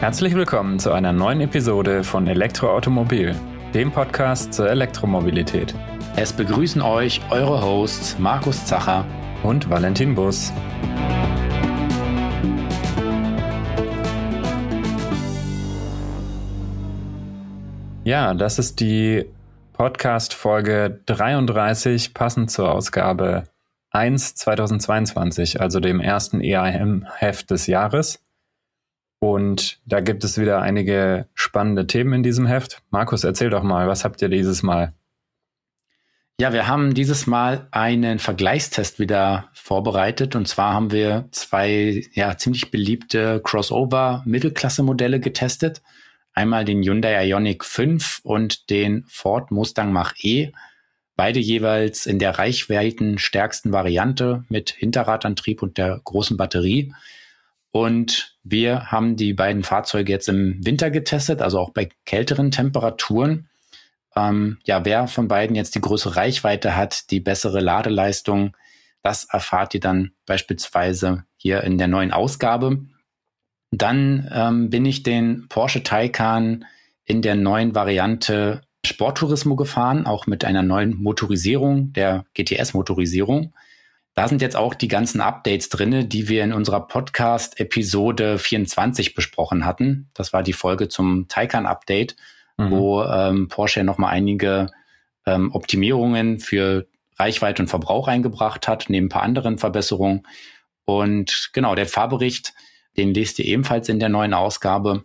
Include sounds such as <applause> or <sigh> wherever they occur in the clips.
Herzlich willkommen zu einer neuen Episode von Elektroautomobil, dem Podcast zur Elektromobilität. Es begrüßen euch eure Hosts Markus Zacher und Valentin Bus. Ja, das ist die Podcast-Folge 33, passend zur Ausgabe 1 2022, also dem ersten EIM-Heft des Jahres. Und da gibt es wieder einige spannende Themen in diesem Heft. Markus, erzähl doch mal, was habt ihr dieses Mal? Ja, wir haben dieses Mal einen Vergleichstest wieder vorbereitet. Und zwar haben wir zwei ja, ziemlich beliebte Crossover-Mittelklasse-Modelle getestet. Einmal den Hyundai Ioniq 5 und den Ford Mustang Mach-E. Beide jeweils in der reichweitenstärksten Variante mit Hinterradantrieb und der großen Batterie. Und wir haben die beiden Fahrzeuge jetzt im Winter getestet, also auch bei kälteren Temperaturen. Ähm, ja, wer von beiden jetzt die größere Reichweite hat, die bessere Ladeleistung, das erfahrt ihr dann beispielsweise hier in der neuen Ausgabe. Dann ähm, bin ich den Porsche Taycan in der neuen Variante Sporttourismo gefahren, auch mit einer neuen Motorisierung, der GTS-Motorisierung. Da sind jetzt auch die ganzen Updates drinne, die wir in unserer Podcast-Episode 24 besprochen hatten. Das war die Folge zum Taycan-Update, mhm. wo ähm, Porsche nochmal einige ähm, Optimierungen für Reichweite und Verbrauch eingebracht hat, neben ein paar anderen Verbesserungen. Und genau, der Fahrbericht, den lest ihr ebenfalls in der neuen Ausgabe.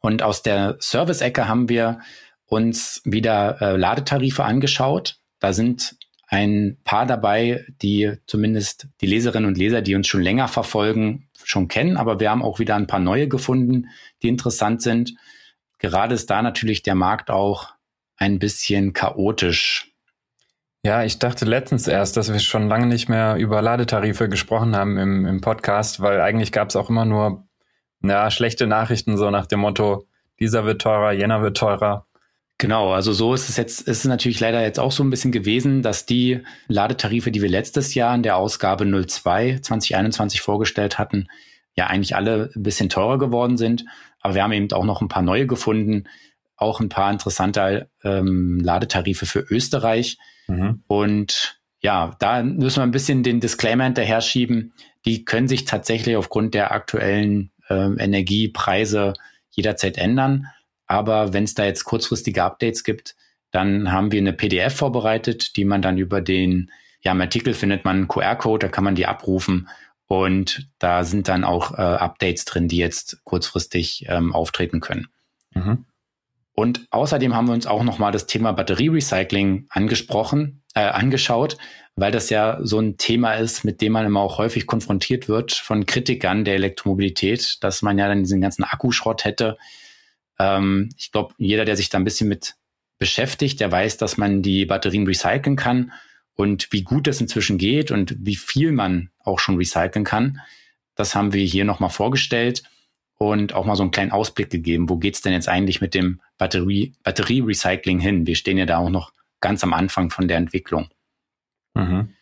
Und aus der Service-Ecke haben wir uns wieder äh, Ladetarife angeschaut. Da sind ein paar dabei, die zumindest die Leserinnen und Leser, die uns schon länger verfolgen, schon kennen. Aber wir haben auch wieder ein paar neue gefunden, die interessant sind. Gerade ist da natürlich der Markt auch ein bisschen chaotisch. Ja, ich dachte letztens erst, dass wir schon lange nicht mehr über Ladetarife gesprochen haben im, im Podcast, weil eigentlich gab es auch immer nur ja, schlechte Nachrichten, so nach dem Motto, dieser wird teurer, jener wird teurer. Genau, also so ist es jetzt, ist es natürlich leider jetzt auch so ein bisschen gewesen, dass die Ladetarife, die wir letztes Jahr in der Ausgabe 02 2021 vorgestellt hatten, ja eigentlich alle ein bisschen teurer geworden sind. Aber wir haben eben auch noch ein paar neue gefunden, auch ein paar interessante ähm, Ladetarife für Österreich. Mhm. Und ja, da müssen wir ein bisschen den Disclaimer hinterher schieben. Die können sich tatsächlich aufgrund der aktuellen ähm, Energiepreise jederzeit ändern. Aber wenn es da jetzt kurzfristige Updates gibt, dann haben wir eine PDF vorbereitet, die man dann über den, ja, im Artikel findet man einen QR-Code, da kann man die abrufen und da sind dann auch äh, Updates drin, die jetzt kurzfristig ähm, auftreten können. Mhm. Und außerdem haben wir uns auch nochmal das Thema Batterierecycling angesprochen, äh, angeschaut, weil das ja so ein Thema ist, mit dem man immer auch häufig konfrontiert wird von Kritikern der Elektromobilität, dass man ja dann diesen ganzen Akkuschrott hätte, ähm, ich glaube, jeder, der sich da ein bisschen mit beschäftigt, der weiß, dass man die Batterien recyceln kann und wie gut das inzwischen geht und wie viel man auch schon recyceln kann. Das haben wir hier nochmal vorgestellt und auch mal so einen kleinen Ausblick gegeben. Wo geht's denn jetzt eigentlich mit dem Batterie, Batterie-Recycling hin? Wir stehen ja da auch noch ganz am Anfang von der Entwicklung. Mhm.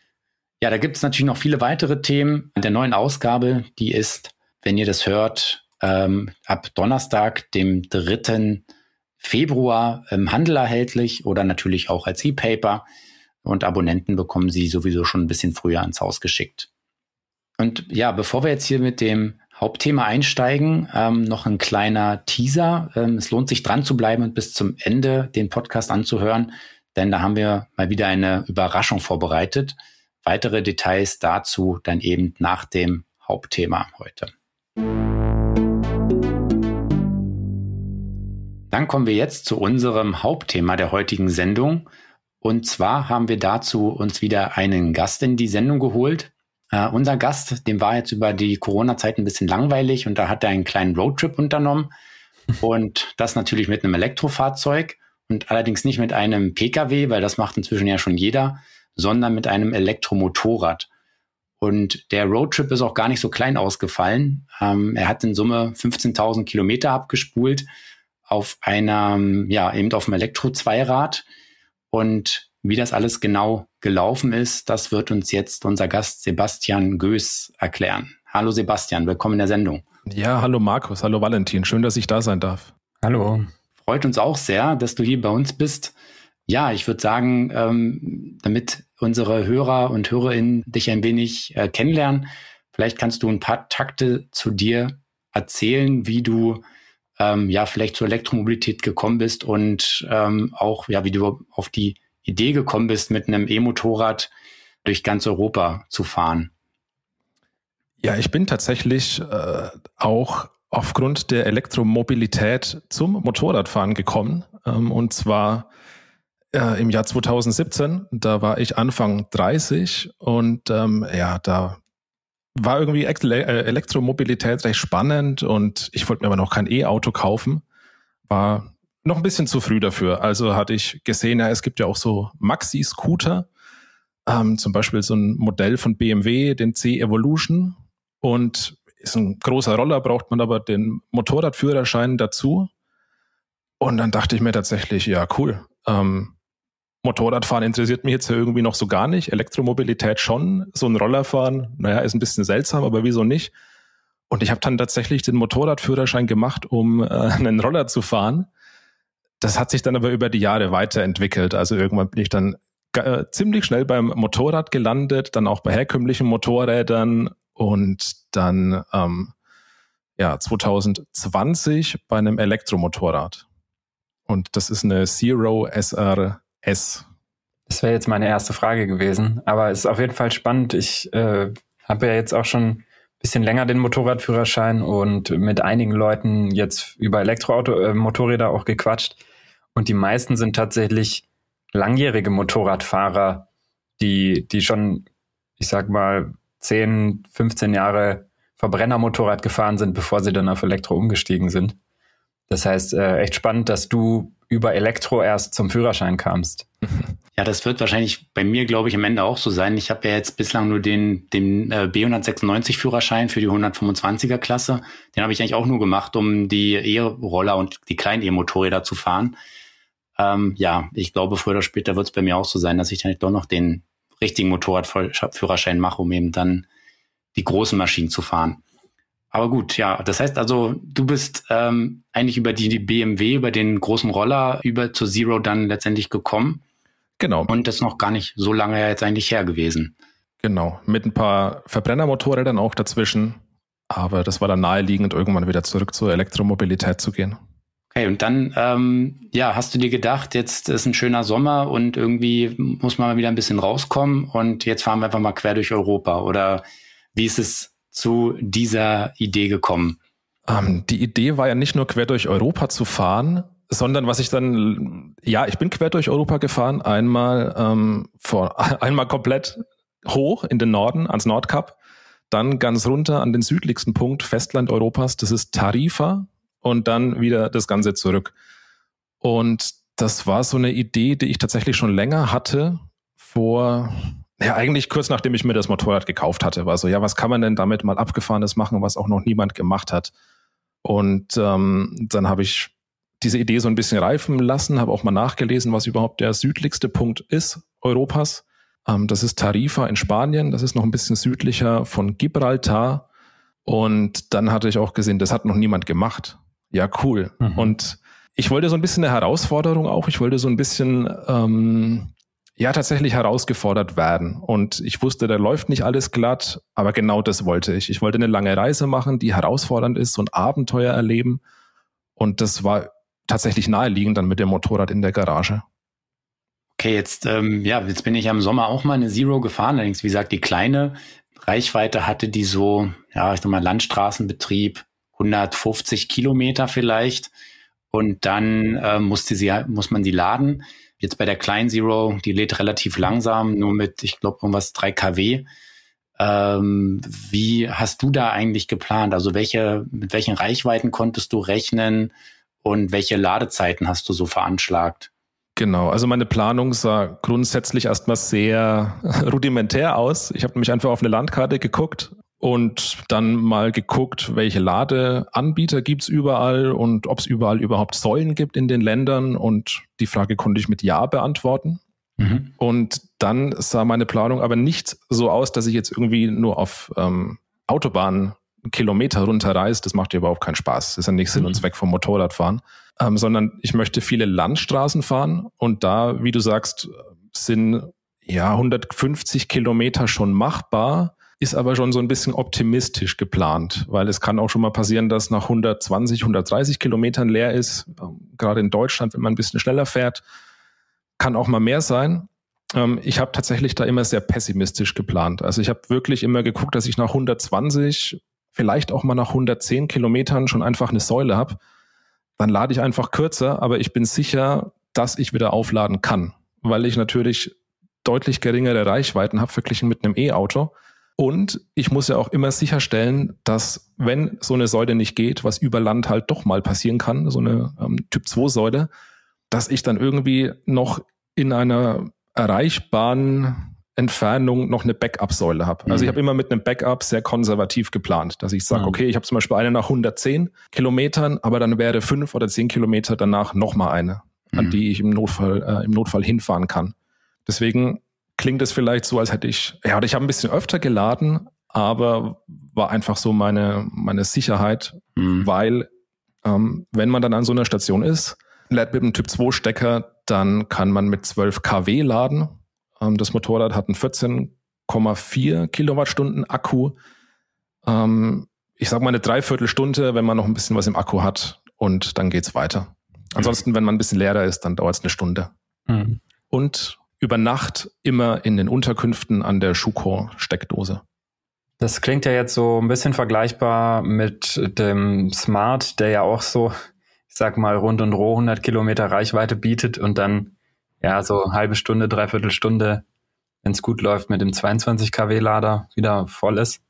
Ja, da gibt es natürlich noch viele weitere Themen. In der neuen Ausgabe, die ist, wenn ihr das hört, ähm, ab Donnerstag, dem 3. Februar im Handel erhältlich oder natürlich auch als E-Paper. Und Abonnenten bekommen sie sowieso schon ein bisschen früher ans Haus geschickt. Und ja, bevor wir jetzt hier mit dem Hauptthema einsteigen, ähm, noch ein kleiner Teaser. Ähm, es lohnt sich dran zu bleiben und bis zum Ende den Podcast anzuhören, denn da haben wir mal wieder eine Überraschung vorbereitet. Weitere Details dazu dann eben nach dem Hauptthema heute. Dann kommen wir jetzt zu unserem Hauptthema der heutigen Sendung. Und zwar haben wir dazu uns wieder einen Gast in die Sendung geholt. Uh, unser Gast, dem war jetzt über die Corona-Zeit ein bisschen langweilig und da hat er einen kleinen Roadtrip unternommen. und das natürlich mit einem Elektrofahrzeug und allerdings nicht mit einem Pkw, weil das macht inzwischen ja schon jeder, sondern mit einem Elektromotorrad. Und der Roadtrip ist auch gar nicht so klein ausgefallen. Ähm, er hat in Summe 15.000 Kilometer abgespult auf einer, ja, eben auf dem Elektro-Zweirad. Und wie das alles genau gelaufen ist, das wird uns jetzt unser Gast Sebastian Göß erklären. Hallo Sebastian, willkommen in der Sendung. Ja, hallo Markus, hallo Valentin, schön, dass ich da sein darf. Hallo. Freut uns auch sehr, dass du hier bei uns bist. Ja, ich würde sagen, ähm, damit unsere Hörer und Hörerinnen dich ein wenig äh, kennenlernen, vielleicht kannst du ein paar Takte zu dir erzählen, wie du ähm, ja vielleicht zur Elektromobilität gekommen bist und ähm, auch ja, wie du auf die Idee gekommen bist, mit einem E-Motorrad durch ganz Europa zu fahren. Ja, ich bin tatsächlich äh, auch aufgrund der Elektromobilität zum Motorradfahren gekommen. Ähm, und zwar äh, im Jahr 2017. Da war ich Anfang 30 und ähm, ja, da war irgendwie äh, Elektromobilität recht spannend und ich wollte mir aber noch kein E-Auto kaufen. War noch ein bisschen zu früh dafür. Also hatte ich gesehen, ja, es gibt ja auch so Maxi-Scooter, ähm, zum Beispiel so ein Modell von BMW, den C-Evolution. Und ist ein großer Roller, braucht man aber den Motorradführerschein dazu. Und dann dachte ich mir tatsächlich, ja, cool. Ähm, Motorradfahren interessiert mich jetzt irgendwie noch so gar nicht. Elektromobilität schon. So ein Rollerfahren, naja, ist ein bisschen seltsam, aber wieso nicht? Und ich habe dann tatsächlich den Motorradführerschein gemacht, um äh, <laughs> einen Roller zu fahren. Das hat sich dann aber über die Jahre weiterentwickelt. Also irgendwann bin ich dann äh, ziemlich schnell beim Motorrad gelandet, dann auch bei herkömmlichen Motorrädern und dann ähm, ja 2020 bei einem Elektromotorrad. Und das ist eine Zero SR S. Das wäre jetzt meine erste Frage gewesen, aber es ist auf jeden Fall spannend. Ich äh, habe ja jetzt auch schon ein bisschen länger den Motorradführerschein und mit einigen Leuten jetzt über Elektroauto-Motorräder äh, auch gequatscht. Und die meisten sind tatsächlich langjährige Motorradfahrer, die, die schon, ich sag mal, 10, 15 Jahre Verbrennermotorrad gefahren sind, bevor sie dann auf Elektro umgestiegen sind. Das heißt, äh, echt spannend, dass du über Elektro erst zum Führerschein kamst. <laughs> Ja, das wird wahrscheinlich bei mir, glaube ich, am Ende auch so sein. Ich habe ja jetzt bislang nur den, den äh, B196 Führerschein für die 125er Klasse. Den habe ich eigentlich auch nur gemacht, um die E-Roller und die kleinen E-Motorräder zu fahren. Ähm, ja, ich glaube, früher oder später wird es bei mir auch so sein, dass ich dann doch noch den richtigen Motorradführerschein mache, um eben dann die großen Maschinen zu fahren. Aber gut, ja, das heißt also, du bist ähm, eigentlich über die, die BMW, über den großen Roller, über zur Zero dann letztendlich gekommen. Genau. Und das ist noch gar nicht so lange jetzt eigentlich her gewesen. Genau, mit ein paar Verbrennermotorrädern auch dazwischen. Aber das war dann naheliegend, irgendwann wieder zurück zur Elektromobilität zu gehen. Okay, und dann, ähm, ja, hast du dir gedacht, jetzt ist ein schöner Sommer und irgendwie muss man mal wieder ein bisschen rauskommen und jetzt fahren wir einfach mal quer durch Europa. Oder wie ist es zu dieser Idee gekommen? Ähm, die Idee war ja nicht nur quer durch Europa zu fahren, sondern was ich dann, ja, ich bin quer durch Europa gefahren, einmal ähm, vor, <laughs> einmal komplett hoch in den Norden, ans Nordkap, dann ganz runter an den südlichsten Punkt Festland Europas, das ist Tarifa, und dann wieder das Ganze zurück. Und das war so eine Idee, die ich tatsächlich schon länger hatte, vor ja, eigentlich kurz nachdem ich mir das Motorrad gekauft hatte, war so, ja, was kann man denn damit mal abgefahrenes machen, was auch noch niemand gemacht hat? Und ähm, dann habe ich diese Idee so ein bisschen reifen lassen, habe auch mal nachgelesen, was überhaupt der südlichste Punkt ist Europas. Ähm, das ist Tarifa in Spanien, das ist noch ein bisschen südlicher von Gibraltar. Und dann hatte ich auch gesehen, das hat noch niemand gemacht. Ja, cool. Mhm. Und ich wollte so ein bisschen eine Herausforderung auch. Ich wollte so ein bisschen ähm, ja tatsächlich herausgefordert werden. Und ich wusste, da läuft nicht alles glatt, aber genau das wollte ich. Ich wollte eine lange Reise machen, die herausfordernd ist, und Abenteuer erleben. Und das war tatsächlich naheliegend dann mit dem Motorrad in der Garage. Okay, jetzt, ähm, ja, jetzt bin ich am Sommer auch mal eine Zero gefahren. Allerdings, wie gesagt, die kleine Reichweite hatte die so, ja, ich sag mal, Landstraßenbetrieb, 150 Kilometer vielleicht. Und dann äh, musste sie, muss man sie laden. Jetzt bei der kleinen Zero, die lädt relativ langsam, nur mit, ich glaube, irgendwas 3 kW. Ähm, wie hast du da eigentlich geplant? Also welche, mit welchen Reichweiten konntest du rechnen und welche Ladezeiten hast du so veranschlagt? Genau, also meine Planung sah grundsätzlich erstmal sehr <laughs> rudimentär aus. Ich habe nämlich einfach auf eine Landkarte geguckt, und dann mal geguckt, welche Ladeanbieter gibt's überall und ob es überall überhaupt Säulen gibt in den Ländern. Und die Frage konnte ich mit Ja beantworten. Mhm. Und dann sah meine Planung aber nicht so aus, dass ich jetzt irgendwie nur auf ähm, Autobahnen Kilometer runterreist, das macht dir überhaupt keinen Spaß. Das ist ja nicht Sinn und mhm. Zweck vom Motorradfahren. Ähm, sondern ich möchte viele Landstraßen fahren und da, wie du sagst, sind ja 150 Kilometer schon machbar, ist aber schon so ein bisschen optimistisch geplant, weil es kann auch schon mal passieren, dass nach 120, 130 Kilometern leer ist. Ähm, gerade in Deutschland, wenn man ein bisschen schneller fährt, kann auch mal mehr sein. Ähm, ich habe tatsächlich da immer sehr pessimistisch geplant. Also ich habe wirklich immer geguckt, dass ich nach 120, vielleicht auch mal nach 110 Kilometern schon einfach eine Säule habe. Dann lade ich einfach kürzer, aber ich bin sicher, dass ich wieder aufladen kann, weil ich natürlich deutlich geringere Reichweiten habe verglichen mit einem E-Auto. Und ich muss ja auch immer sicherstellen, dass wenn so eine Säule nicht geht, was über Land halt doch mal passieren kann, so eine ähm, Typ-2-Säule, dass ich dann irgendwie noch in einer erreichbaren Entfernung noch eine Backup-Säule habe. Also mhm. ich habe immer mit einem Backup sehr konservativ geplant, dass ich sage, mhm. okay, ich habe zum Beispiel eine nach 110 Kilometern, aber dann wäre fünf oder zehn Kilometer danach nochmal eine, mhm. an die ich im Notfall, äh, im Notfall hinfahren kann. Deswegen klingt es vielleicht so, als hätte ich, ja, ich habe ein bisschen öfter geladen, aber war einfach so meine, meine Sicherheit, mhm. weil ähm, wenn man dann an so einer Station ist, lädt mit einem Typ 2 Stecker, dann kann man mit 12 kW laden. Ähm, das Motorrad hat einen 14,4 Kilowattstunden Akku. Ähm, ich sage mal eine Dreiviertelstunde, wenn man noch ein bisschen was im Akku hat und dann geht's weiter. Ansonsten, wenn man ein bisschen leerer ist, dann dauert es eine Stunde. Mhm. Und über Nacht immer in den Unterkünften an der Schuko-Steckdose. Das klingt ja jetzt so ein bisschen vergleichbar mit dem Smart, der ja auch so sag mal, rund und roh 100 Kilometer Reichweite bietet und dann, ja, so halbe Stunde, dreiviertel Stunde, wenn es gut läuft, mit dem 22 kW Lader wieder voll ist.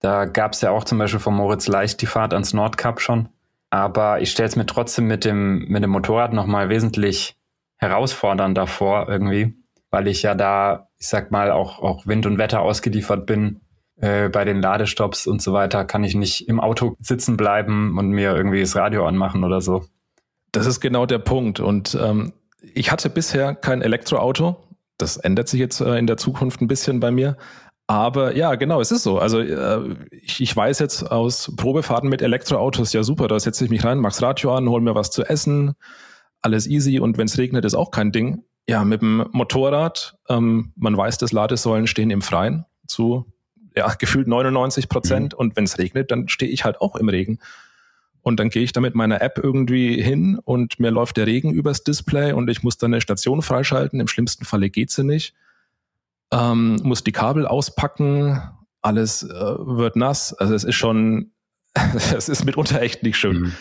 Da gab es ja auch zum Beispiel von Moritz Leicht die Fahrt ans Nordkap schon. Aber ich stelle es mir trotzdem mit dem, mit dem Motorrad nochmal wesentlich herausfordernder vor irgendwie, weil ich ja da, ich sag mal, auch, auch Wind und Wetter ausgeliefert bin äh, bei den Ladestops und so weiter kann ich nicht im Auto sitzen bleiben und mir irgendwie das Radio anmachen oder so. Das ist genau der Punkt. Und ähm, ich hatte bisher kein Elektroauto. Das ändert sich jetzt äh, in der Zukunft ein bisschen bei mir. Aber ja, genau, es ist so. Also äh, ich, ich weiß jetzt aus Probefahrten mit Elektroautos, ja super, da setze ich mich rein, mach's Radio an, hol mir was zu essen, alles easy und wenn es regnet, ist auch kein Ding. Ja, mit dem Motorrad, ähm, man weiß, dass Ladesäulen stehen im Freien zu ja, gefühlt 99 Prozent. Mhm. Und wenn es regnet, dann stehe ich halt auch im Regen. Und dann gehe ich da mit meiner App irgendwie hin und mir läuft der Regen übers Display und ich muss dann eine Station freischalten. Im schlimmsten Falle geht sie nicht. Ähm, muss die Kabel auspacken, alles äh, wird nass. Also es ist schon, <laughs> es ist mitunter echt nicht schön. Mhm.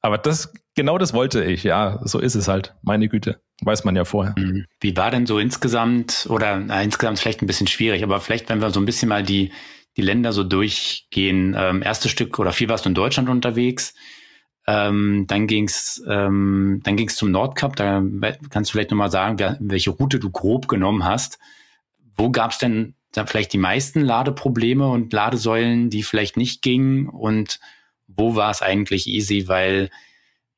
Aber das, genau das wollte ich, ja. So ist es halt. Meine Güte. Weiß man ja vorher. Mhm. Wie war denn so insgesamt, oder na, insgesamt vielleicht ein bisschen schwierig, aber vielleicht, wenn wir so ein bisschen mal die, die Länder so durchgehen. Ähm, erstes Stück oder viel warst du in Deutschland unterwegs. Ähm, dann ging's, ähm, dann ging's zum Nordkap. Da kannst du vielleicht nochmal sagen, wer, welche Route du grob genommen hast. Wo gab's denn da vielleicht die meisten Ladeprobleme und Ladesäulen, die vielleicht nicht gingen? Und wo war es eigentlich easy, weil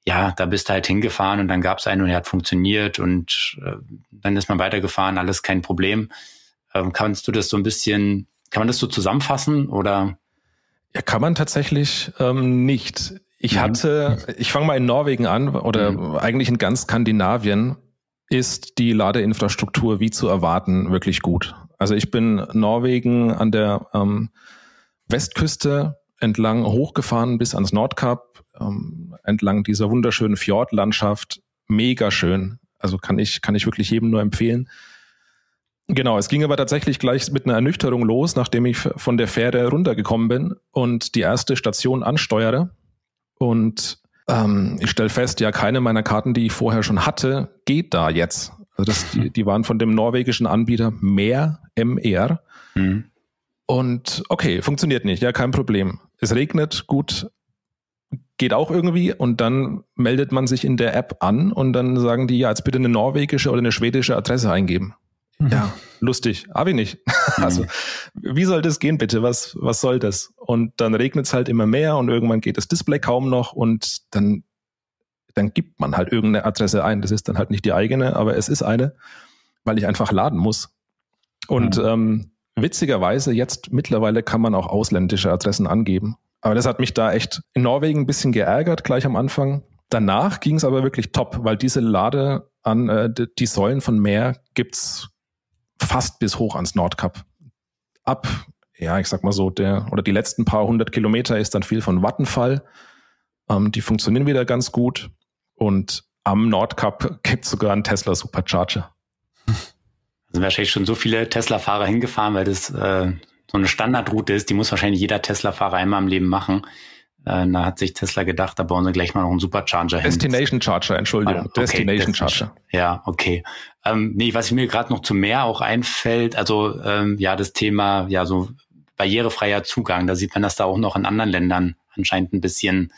ja, da bist du halt hingefahren und dann gab es einen und er hat funktioniert und äh, dann ist man weitergefahren, alles kein Problem. Ähm, kannst du das so ein bisschen, kann man das so zusammenfassen oder? Ja, kann man tatsächlich ähm, nicht. Ich mhm. hatte, ich fange mal in Norwegen an oder mhm. eigentlich in ganz Skandinavien ist die Ladeinfrastruktur wie zu erwarten wirklich gut. Also ich bin Norwegen an der ähm, Westküste entlang hochgefahren bis ans Nordkap, ähm, entlang dieser wunderschönen Fjordlandschaft. Mega schön. Also kann ich, kann ich wirklich jedem nur empfehlen. Genau, es ging aber tatsächlich gleich mit einer Ernüchterung los, nachdem ich von der Fähre runtergekommen bin und die erste Station ansteuere. Und ähm, ich stelle fest, ja, keine meiner Karten, die ich vorher schon hatte, geht da jetzt. Also das, die, die waren von dem norwegischen Anbieter mehr MR. Mhm. Und okay, funktioniert nicht, ja, kein Problem. Es regnet, gut, geht auch irgendwie und dann meldet man sich in der App an und dann sagen die, ja, jetzt bitte eine norwegische oder eine schwedische Adresse eingeben. Mhm. Ja, lustig, habe ich nicht. <laughs> Mhm. Also, wie soll das gehen bitte? Was, was soll das? Und dann regnet es halt immer mehr und irgendwann geht das Display kaum noch und dann, dann gibt man halt irgendeine Adresse ein. Das ist dann halt nicht die eigene, aber es ist eine, weil ich einfach laden muss. Und mhm. ähm, witzigerweise jetzt mittlerweile kann man auch ausländische Adressen angeben. Aber das hat mich da echt in Norwegen ein bisschen geärgert, gleich am Anfang. Danach ging es aber wirklich top, weil diese Lade an äh, die Säulen von Meer gibt's fast bis hoch ans Nordkap. Ab, ja, ich sag mal so, der oder die letzten paar hundert Kilometer ist dann viel von Vattenfall. Ähm, die funktionieren wieder ganz gut. Und am Nordkap gibt's sogar einen Tesla Supercharger. <laughs> Da sind wahrscheinlich schon so viele Tesla-Fahrer hingefahren, weil das äh, so eine Standardroute ist, die muss wahrscheinlich jeder Tesla-Fahrer einmal im Leben machen. Äh, da hat sich Tesla gedacht, da bauen sie gleich mal noch einen Supercharger hin. Destination Charger, Entschuldigung. Ah, okay, Destination Charger. Ja, okay. Ähm, nee, was mir gerade noch zu mehr auch einfällt, also ähm, ja, das Thema, ja, so barrierefreier Zugang, da sieht man, dass da auch noch in anderen Ländern anscheinend ein bisschen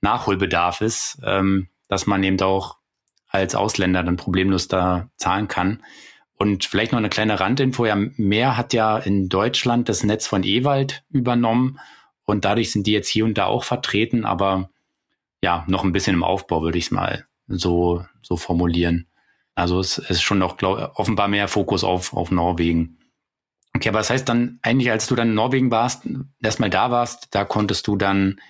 Nachholbedarf ist, ähm, dass man eben auch als Ausländer dann problemlos da zahlen kann. Und vielleicht noch eine kleine Randinfo. Ja, Mehr hat ja in Deutschland das Netz von Ewald übernommen und dadurch sind die jetzt hier und da auch vertreten, aber ja, noch ein bisschen im Aufbau, würde ich es mal so, so formulieren. Also es ist schon noch glaub, offenbar mehr Fokus auf, auf Norwegen. Okay, aber das heißt dann eigentlich, als du dann in Norwegen warst, erstmal da warst, da konntest du dann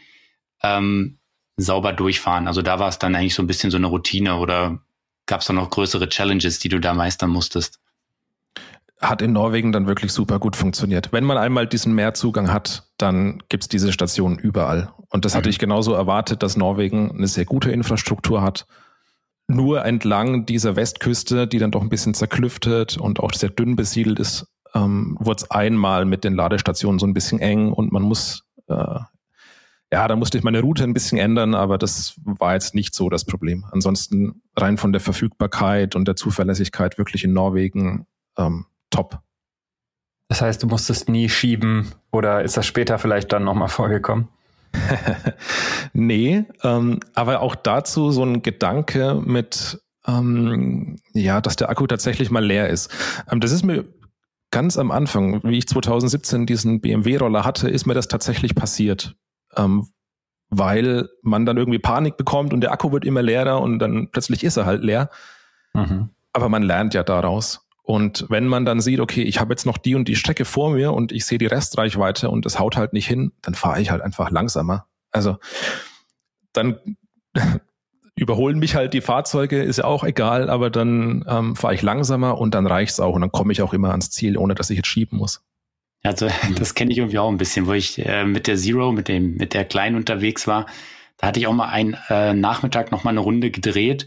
ähm, sauber durchfahren. Also da war es dann eigentlich so ein bisschen so eine Routine oder gab es da noch größere Challenges, die du da meistern musstest? Hat in Norwegen dann wirklich super gut funktioniert. Wenn man einmal diesen Meerzugang hat, dann gibt's diese Stationen überall. Und das mhm. hatte ich genauso erwartet, dass Norwegen eine sehr gute Infrastruktur hat. Nur entlang dieser Westküste, die dann doch ein bisschen zerklüftet und auch sehr dünn besiedelt ist, ähm, wurde es einmal mit den Ladestationen so ein bisschen eng und man muss, äh, ja, da musste ich meine Route ein bisschen ändern, aber das war jetzt nicht so das Problem. Ansonsten rein von der Verfügbarkeit und der Zuverlässigkeit wirklich in Norwegen ähm, top. Das heißt, du musstest nie schieben oder ist das später vielleicht dann nochmal vorgekommen? <laughs> nee, ähm, aber auch dazu so ein Gedanke mit, ähm, ja, dass der Akku tatsächlich mal leer ist. Ähm, das ist mir ganz am Anfang, wie ich 2017 diesen BMW-Roller hatte, ist mir das tatsächlich passiert. Ähm, weil man dann irgendwie Panik bekommt und der Akku wird immer leerer und dann plötzlich ist er halt leer. Mhm. Aber man lernt ja daraus. Und wenn man dann sieht, okay, ich habe jetzt noch die und die Strecke vor mir und ich sehe die Restreichweite und es haut halt nicht hin, dann fahre ich halt einfach langsamer. Also dann <laughs> überholen mich halt die Fahrzeuge, ist ja auch egal, aber dann ähm, fahre ich langsamer und dann reicht's auch und dann komme ich auch immer ans Ziel, ohne dass ich jetzt schieben muss. Also das kenne ich irgendwie auch ein bisschen, wo ich äh, mit der Zero, mit dem, mit der Kleinen unterwegs war. Da hatte ich auch mal einen äh, Nachmittag noch mal eine Runde gedreht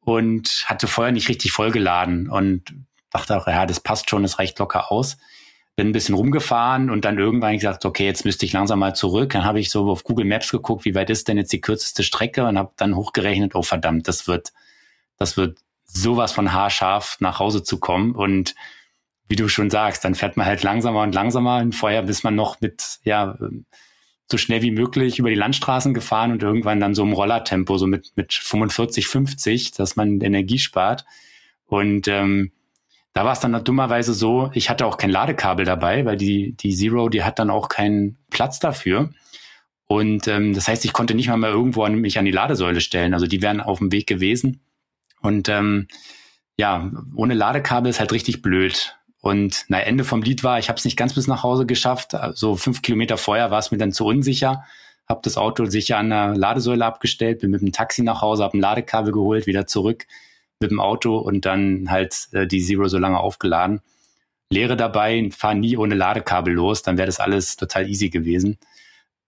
und hatte vorher nicht richtig vollgeladen und dachte auch, ja, das passt schon, das reicht locker aus. Bin ein bisschen rumgefahren und dann irgendwann gesagt, okay, jetzt müsste ich langsam mal zurück. Dann habe ich so auf Google Maps geguckt, wie weit ist denn jetzt die kürzeste Strecke und habe dann hochgerechnet, oh verdammt, das wird, das wird sowas von haarscharf nach Hause zu kommen. Und wie du schon sagst, dann fährt man halt langsamer und langsamer und vorher bis man noch mit, ja, so schnell wie möglich über die Landstraßen gefahren und irgendwann dann so im Rollertempo, so mit, mit 45, 50, dass man Energie spart. Und ähm, da war es dann dummerweise so, ich hatte auch kein Ladekabel dabei, weil die, die Zero, die hat dann auch keinen Platz dafür. Und ähm, das heißt, ich konnte nicht mal mehr irgendwo an, mich an die Ladesäule stellen. Also die wären auf dem Weg gewesen. Und ähm, ja, ohne Ladekabel ist halt richtig blöd. Und na, Ende vom Lied war, ich habe es nicht ganz bis nach Hause geschafft. So also fünf Kilometer vorher war es mir dann zu unsicher. Habe das Auto sicher an der Ladesäule abgestellt, bin mit dem Taxi nach Hause, habe ein Ladekabel geholt, wieder zurück mit dem Auto und dann halt äh, die Zero so lange aufgeladen. Lehre dabei, fahr nie ohne Ladekabel los, dann wäre das alles total easy gewesen.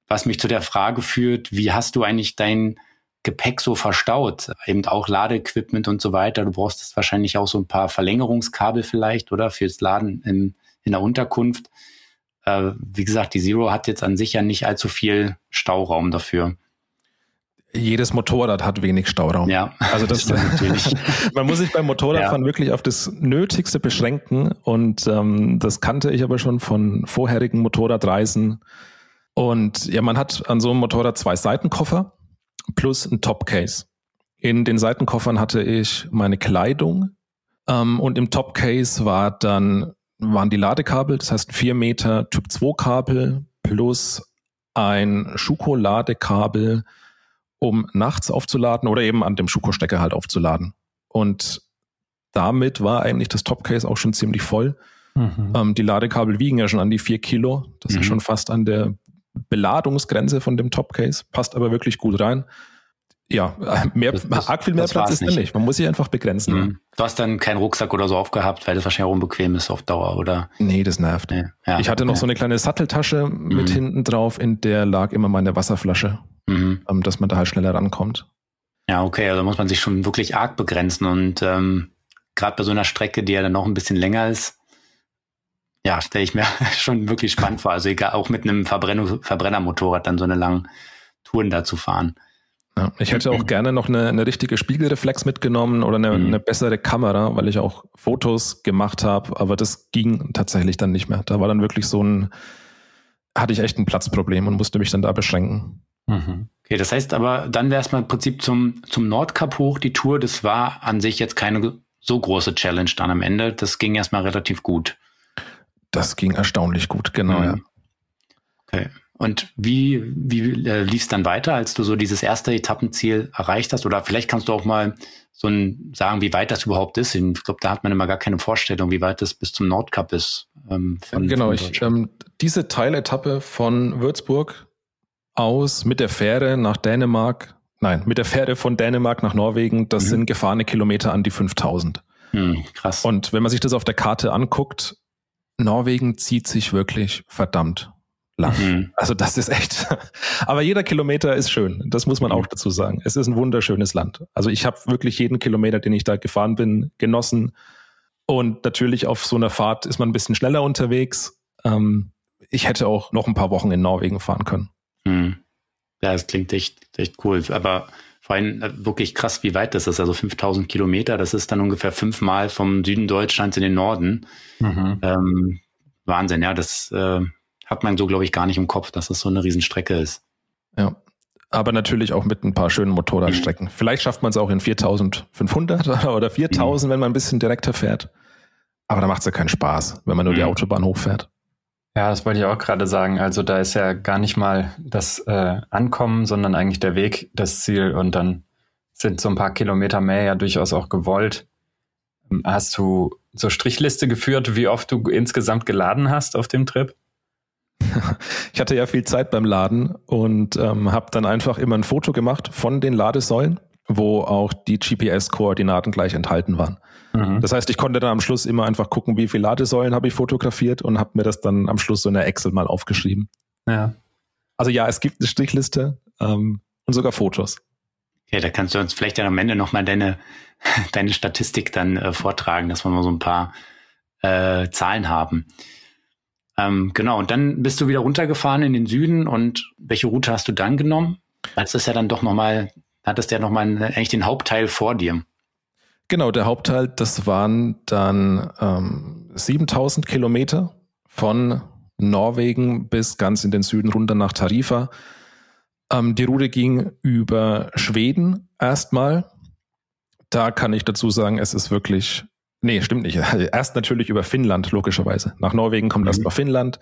Was mich zu der Frage führt, wie hast du eigentlich dein Gepäck so verstaut? Eben auch Ladeequipment und so weiter. Du brauchst jetzt wahrscheinlich auch so ein paar Verlängerungskabel vielleicht, oder? Fürs Laden in, in der Unterkunft. Äh, wie gesagt, die Zero hat jetzt an sich ja nicht allzu viel Stauraum dafür jedes Motorrad hat wenig Stauraum. Ja, also das, <laughs> das natürlich. <laughs> man muss sich beim Motorradfahren ja. wirklich auf das Nötigste beschränken und ähm, das kannte ich aber schon von vorherigen Motorradreisen. Und ja, man hat an so einem Motorrad zwei Seitenkoffer plus ein Topcase. In den Seitenkoffern hatte ich meine Kleidung ähm, und im Topcase war dann waren die Ladekabel, das heißt vier Meter Typ 2 Kabel plus ein Schuko-Ladekabel um nachts aufzuladen oder eben an dem Schuko-Stecker halt aufzuladen. Und damit war eigentlich das Topcase auch schon ziemlich voll. Mhm. Ähm, die Ladekabel wiegen ja schon an die vier Kilo. Das mhm. ist schon fast an der Beladungsgrenze von dem Topcase, passt aber wirklich gut rein. Ja, mehr, das, das, arg viel mehr Platz ist da nicht. Man muss sich einfach begrenzen. Mhm. Du hast dann keinen Rucksack oder so aufgehabt, weil das wahrscheinlich auch unbequem ist auf Dauer, oder? Nee, das nervt. Nee. Ja, ich hatte noch so eine kleine Satteltasche mit mhm. hinten drauf, in der lag immer meine Wasserflasche, mhm. ähm, dass man da halt schneller rankommt. Ja, okay, also muss man sich schon wirklich arg begrenzen und ähm, gerade bei so einer Strecke, die ja dann noch ein bisschen länger ist, ja, stelle ich mir <laughs> schon wirklich spannend vor. Also egal, auch mit einem Verbrenner, Verbrennermotorrad dann so eine langen Touren da zu fahren. Ja, ich hätte auch gerne noch eine, eine richtige Spiegelreflex mitgenommen oder eine, mhm. eine bessere Kamera, weil ich auch Fotos gemacht habe, aber das ging tatsächlich dann nicht mehr. Da war dann wirklich so ein, hatte ich echt ein Platzproblem und musste mich dann da beschränken. Mhm. Okay, das heißt aber, dann wäre es mal im Prinzip zum, zum Nordkap hoch, die Tour, das war an sich jetzt keine so große Challenge dann am Ende. Das ging erstmal relativ gut. Das ging erstaunlich gut, genau, mhm. ja. Okay. Und wie, wie äh, lief es dann weiter, als du so dieses erste Etappenziel erreicht hast? Oder vielleicht kannst du auch mal so ein, sagen, wie weit das überhaupt ist. Ich glaube, da hat man immer gar keine Vorstellung, wie weit das bis zum Nordcup ist. Ähm, von, genau, von ich, ähm, diese Teiletappe von Würzburg aus mit der Fähre nach Dänemark, nein, mit der Fähre von Dänemark nach Norwegen, das mhm. sind gefahrene Kilometer an die 5000. Mhm, krass. Und wenn man sich das auf der Karte anguckt, Norwegen zieht sich wirklich verdammt lang. Mhm. Also das ist echt. <laughs> Aber jeder Kilometer ist schön. Das muss man mhm. auch dazu sagen. Es ist ein wunderschönes Land. Also ich habe wirklich jeden Kilometer, den ich da gefahren bin, genossen. Und natürlich auf so einer Fahrt ist man ein bisschen schneller unterwegs. Ähm, ich hätte auch noch ein paar Wochen in Norwegen fahren können. Mhm. Ja, es klingt echt, echt cool. Aber vor allem äh, wirklich krass, wie weit das ist. Also 5000 Kilometer, das ist dann ungefähr fünfmal vom Süden Deutschlands in den Norden. Mhm. Ähm, Wahnsinn, ja, das äh, hat man so, glaube ich, gar nicht im Kopf, dass das so eine Riesenstrecke ist. Ja, aber natürlich auch mit ein paar schönen Motorradstrecken. Mhm. Vielleicht schafft man es auch in 4500 <laughs> oder 4000, mhm. wenn man ein bisschen direkter fährt. Aber da macht es ja keinen Spaß, wenn man nur mhm. die Autobahn hochfährt. Ja, das wollte ich auch gerade sagen. Also da ist ja gar nicht mal das äh, Ankommen, sondern eigentlich der Weg das Ziel und dann sind so ein paar Kilometer mehr ja durchaus auch gewollt. Ähm, hast du so Strichliste geführt, wie oft du insgesamt geladen hast auf dem Trip? <laughs> Ich hatte ja viel Zeit beim Laden und ähm, habe dann einfach immer ein Foto gemacht von den Ladesäulen, wo auch die GPS-Koordinaten gleich enthalten waren. Mhm. Das heißt, ich konnte dann am Schluss immer einfach gucken, wie viele Ladesäulen habe ich fotografiert und habe mir das dann am Schluss so in der Excel mal aufgeschrieben. Ja. Also ja, es gibt eine Strichliste ähm, und sogar Fotos. Ja, da kannst du uns vielleicht ja am Ende nochmal deine, <laughs> deine Statistik dann äh, vortragen, dass wir mal so ein paar äh, Zahlen haben. Ähm, genau, und dann bist du wieder runtergefahren in den Süden und welche Route hast du dann genommen? Das ja dann doch nochmal, hattest du ja nochmal eigentlich den Hauptteil vor dir. Genau, der Hauptteil, das waren dann ähm, 7000 Kilometer von Norwegen bis ganz in den Süden runter nach Tarifa. Ähm, die Route ging über Schweden erstmal. Da kann ich dazu sagen, es ist wirklich, nee, stimmt nicht. Erst natürlich über Finnland, logischerweise. Nach Norwegen kommt mhm. erst mal Finnland.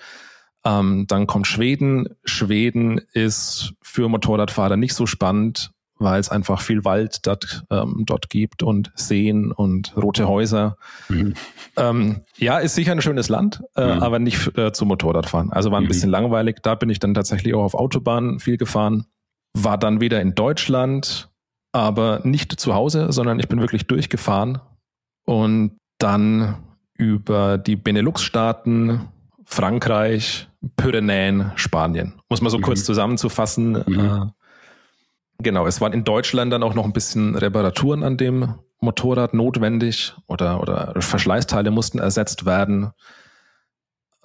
Ähm, dann kommt Schweden. Schweden ist für Motorradfahrer nicht so spannend, weil es einfach viel Wald dort, ähm, dort gibt und Seen und rote Häuser. Mhm. Ähm, ja, ist sicher ein schönes Land, äh, mhm. aber nicht äh, zum Motorradfahren. Also war ein mhm. bisschen langweilig. Da bin ich dann tatsächlich auch auf Autobahn viel gefahren. War dann wieder in Deutschland, aber nicht zu Hause, sondern ich bin wirklich durchgefahren und dann über die Benelux-Staaten, Frankreich, Pyrenäen, Spanien. Muss man so kurz mhm. zusammenzufassen. Mhm. Äh, Genau, es waren in Deutschland dann auch noch ein bisschen Reparaturen an dem Motorrad notwendig oder, oder Verschleißteile mussten ersetzt werden.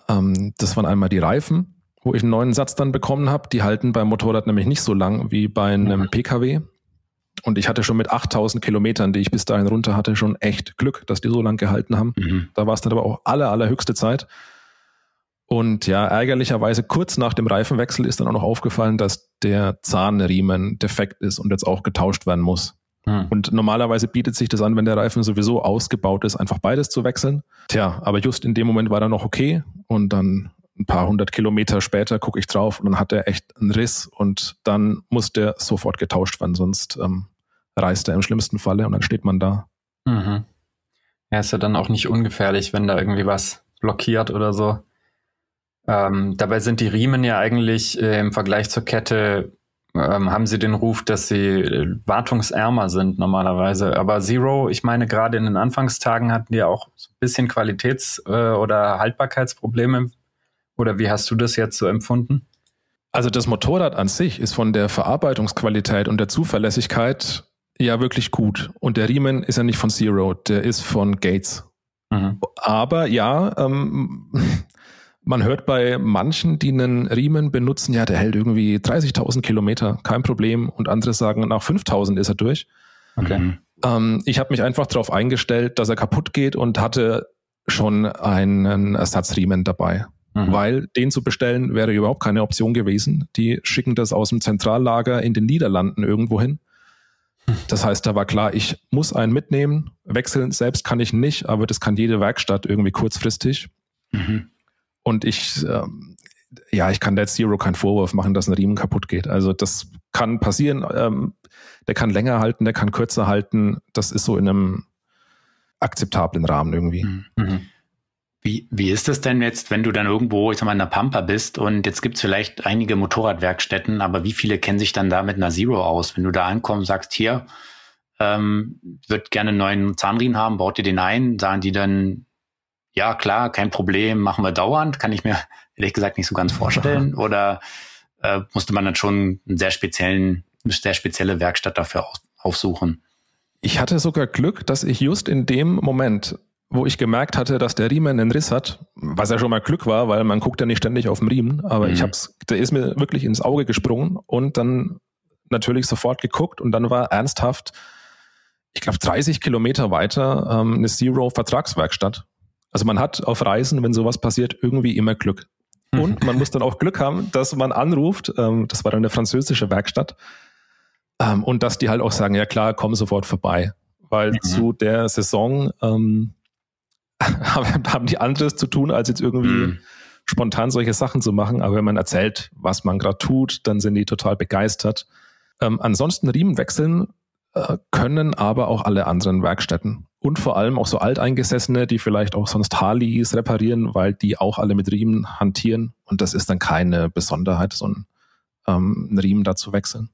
Ähm, das waren einmal die Reifen, wo ich einen neuen Satz dann bekommen habe. Die halten beim Motorrad nämlich nicht so lang wie bei einem Pkw. Und ich hatte schon mit 8000 Kilometern, die ich bis dahin runter hatte, schon echt Glück, dass die so lang gehalten haben. Mhm. Da war es dann aber auch aller, allerhöchste Zeit. Und ja, ärgerlicherweise kurz nach dem Reifenwechsel ist dann auch noch aufgefallen, dass der Zahnriemen defekt ist und jetzt auch getauscht werden muss. Hm. Und normalerweise bietet sich das an, wenn der Reifen sowieso ausgebaut ist, einfach beides zu wechseln. Tja, aber just in dem Moment war er noch okay und dann ein paar hundert Kilometer später gucke ich drauf und dann hat er echt einen Riss und dann muss der sofort getauscht werden, sonst ähm, reißt er im schlimmsten Falle und dann steht man da. Mhm. Ja, ist ja dann auch nicht ungefährlich, wenn da irgendwie was blockiert oder so. Ähm, dabei sind die Riemen ja eigentlich äh, im Vergleich zur Kette, ähm, haben sie den Ruf, dass sie äh, wartungsärmer sind normalerweise. Aber Zero, ich meine, gerade in den Anfangstagen hatten die auch ein bisschen Qualitäts- äh, oder Haltbarkeitsprobleme. Oder wie hast du das jetzt so empfunden? Also das Motorrad an sich ist von der Verarbeitungsqualität und der Zuverlässigkeit ja wirklich gut. Und der Riemen ist ja nicht von Zero, der ist von Gates. Mhm. Aber ja, ähm, <laughs> man hört bei manchen, die einen Riemen benutzen, ja, der hält irgendwie 30.000 Kilometer, kein Problem. Und andere sagen, nach 5.000 ist er durch. Okay. Mhm. Ähm, ich habe mich einfach darauf eingestellt, dass er kaputt geht und hatte schon einen Ersatzriemen dabei. Mhm. Weil den zu bestellen wäre überhaupt keine Option gewesen. Die schicken das aus dem Zentrallager in den Niederlanden irgendwo hin. Das heißt, da war klar, ich muss einen mitnehmen. Wechseln selbst kann ich nicht, aber das kann jede Werkstatt irgendwie kurzfristig. Mhm. Und ich, ähm, ja, ich kann der Zero keinen Vorwurf machen, dass ein Riemen kaputt geht. Also das kann passieren. Ähm, der kann länger halten, der kann kürzer halten. Das ist so in einem akzeptablen Rahmen irgendwie. Mhm. Wie, wie ist es denn jetzt, wenn du dann irgendwo, ich sag mal, in der Pampa bist und jetzt gibt's vielleicht einige Motorradwerkstätten, aber wie viele kennen sich dann da mit einer Zero aus? Wenn du da ankommst, sagst, hier, ähm, wird gerne einen neuen Zahnriemen haben, baut dir den ein, sagen die dann, ja klar, kein Problem, machen wir dauernd, kann ich mir <laughs> ehrlich gesagt nicht so ganz vorstellen. <laughs> Oder äh, musste man dann schon einen sehr speziellen, eine sehr spezielle Werkstatt dafür aufsuchen? Ich hatte sogar Glück, dass ich just in dem Moment wo ich gemerkt hatte, dass der Riemen einen Riss hat, was ja schon mal Glück war, weil man guckt ja nicht ständig auf den Riemen, aber mhm. ich hab's, der ist mir wirklich ins Auge gesprungen und dann natürlich sofort geguckt und dann war ernsthaft, ich glaube 30 Kilometer weiter ähm, eine Zero-Vertragswerkstatt. Also man hat auf Reisen, wenn sowas passiert, irgendwie immer Glück. Mhm. Und man muss dann auch Glück haben, dass man anruft, ähm, das war dann eine französische Werkstatt, ähm, und dass die halt auch sagen, ja klar, komm sofort vorbei. Weil mhm. zu der Saison ähm, <laughs> haben die anderes zu tun, als jetzt irgendwie mhm. spontan solche Sachen zu machen. Aber wenn man erzählt, was man gerade tut, dann sind die total begeistert. Ähm, ansonsten Riemen wechseln äh, können aber auch alle anderen Werkstätten. Und vor allem auch so Alteingesessene, die vielleicht auch sonst Harleys reparieren, weil die auch alle mit Riemen hantieren. Und das ist dann keine Besonderheit, so ein, ähm, einen Riemen da zu wechseln.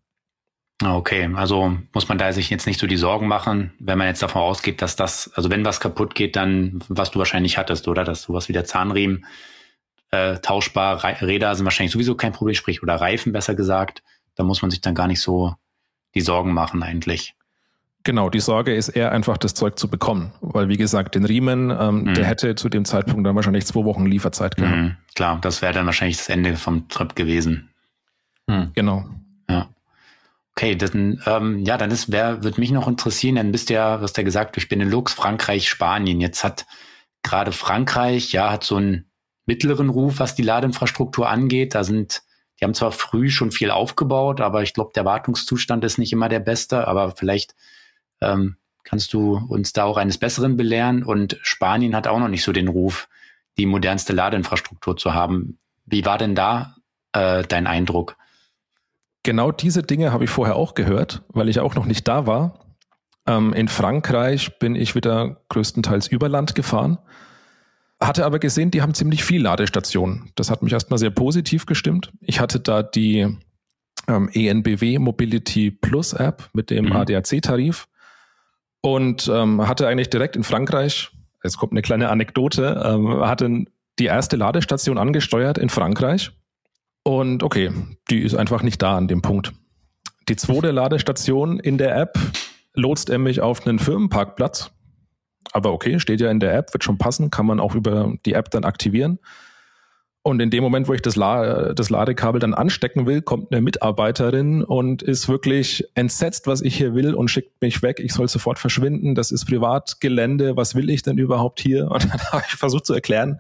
Ah, okay, also muss man da sich jetzt nicht so die Sorgen machen, wenn man jetzt davon ausgeht, dass das, also wenn was kaputt geht, dann was du wahrscheinlich hattest, oder? Dass sowas wie der Zahnriemen äh, tauschbar, Räder sind wahrscheinlich sowieso kein Problem, sprich, oder Reifen besser gesagt. Da muss man sich dann gar nicht so die Sorgen machen eigentlich. Genau, die Sorge ist eher einfach, das Zeug zu bekommen. Weil, wie gesagt, den Riemen, ähm, mhm. der hätte zu dem Zeitpunkt dann wahrscheinlich zwei Wochen Lieferzeit gehabt. Mhm, klar, das wäre dann wahrscheinlich das Ende vom Trip gewesen. Mhm. Genau. Ja. Okay, dann, ähm, ja, dann ist, wer wird mich noch interessieren, dann bist du ja, was der gesagt, durch Benelux, Frankreich, Spanien. Jetzt hat gerade Frankreich, ja, hat so einen mittleren Ruf, was die Ladeinfrastruktur angeht. Da sind, die haben zwar früh schon viel aufgebaut, aber ich glaube, der Wartungszustand ist nicht immer der beste, aber vielleicht ähm, kannst du uns da auch eines Besseren belehren. Und Spanien hat auch noch nicht so den Ruf, die modernste Ladeinfrastruktur zu haben. Wie war denn da äh, dein Eindruck? Genau diese Dinge habe ich vorher auch gehört, weil ich auch noch nicht da war. Ähm, in Frankreich bin ich wieder größtenteils über Land gefahren, hatte aber gesehen, die haben ziemlich viel Ladestationen. Das hat mich erstmal sehr positiv gestimmt. Ich hatte da die ähm, ENBW Mobility Plus App mit dem mhm. ADAC-Tarif und ähm, hatte eigentlich direkt in Frankreich, jetzt kommt eine kleine Anekdote, ähm, hatte die erste Ladestation angesteuert in Frankreich und okay, die ist einfach nicht da an dem Punkt. Die zweite Ladestation in der App lotst er mich auf einen Firmenparkplatz. Aber okay, steht ja in der App, wird schon passen, kann man auch über die App dann aktivieren. Und in dem Moment, wo ich das, La das Ladekabel dann anstecken will, kommt eine Mitarbeiterin und ist wirklich entsetzt, was ich hier will und schickt mich weg. Ich soll sofort verschwinden. Das ist Privatgelände. Was will ich denn überhaupt hier? Und dann <laughs> habe ich versucht zu erklären,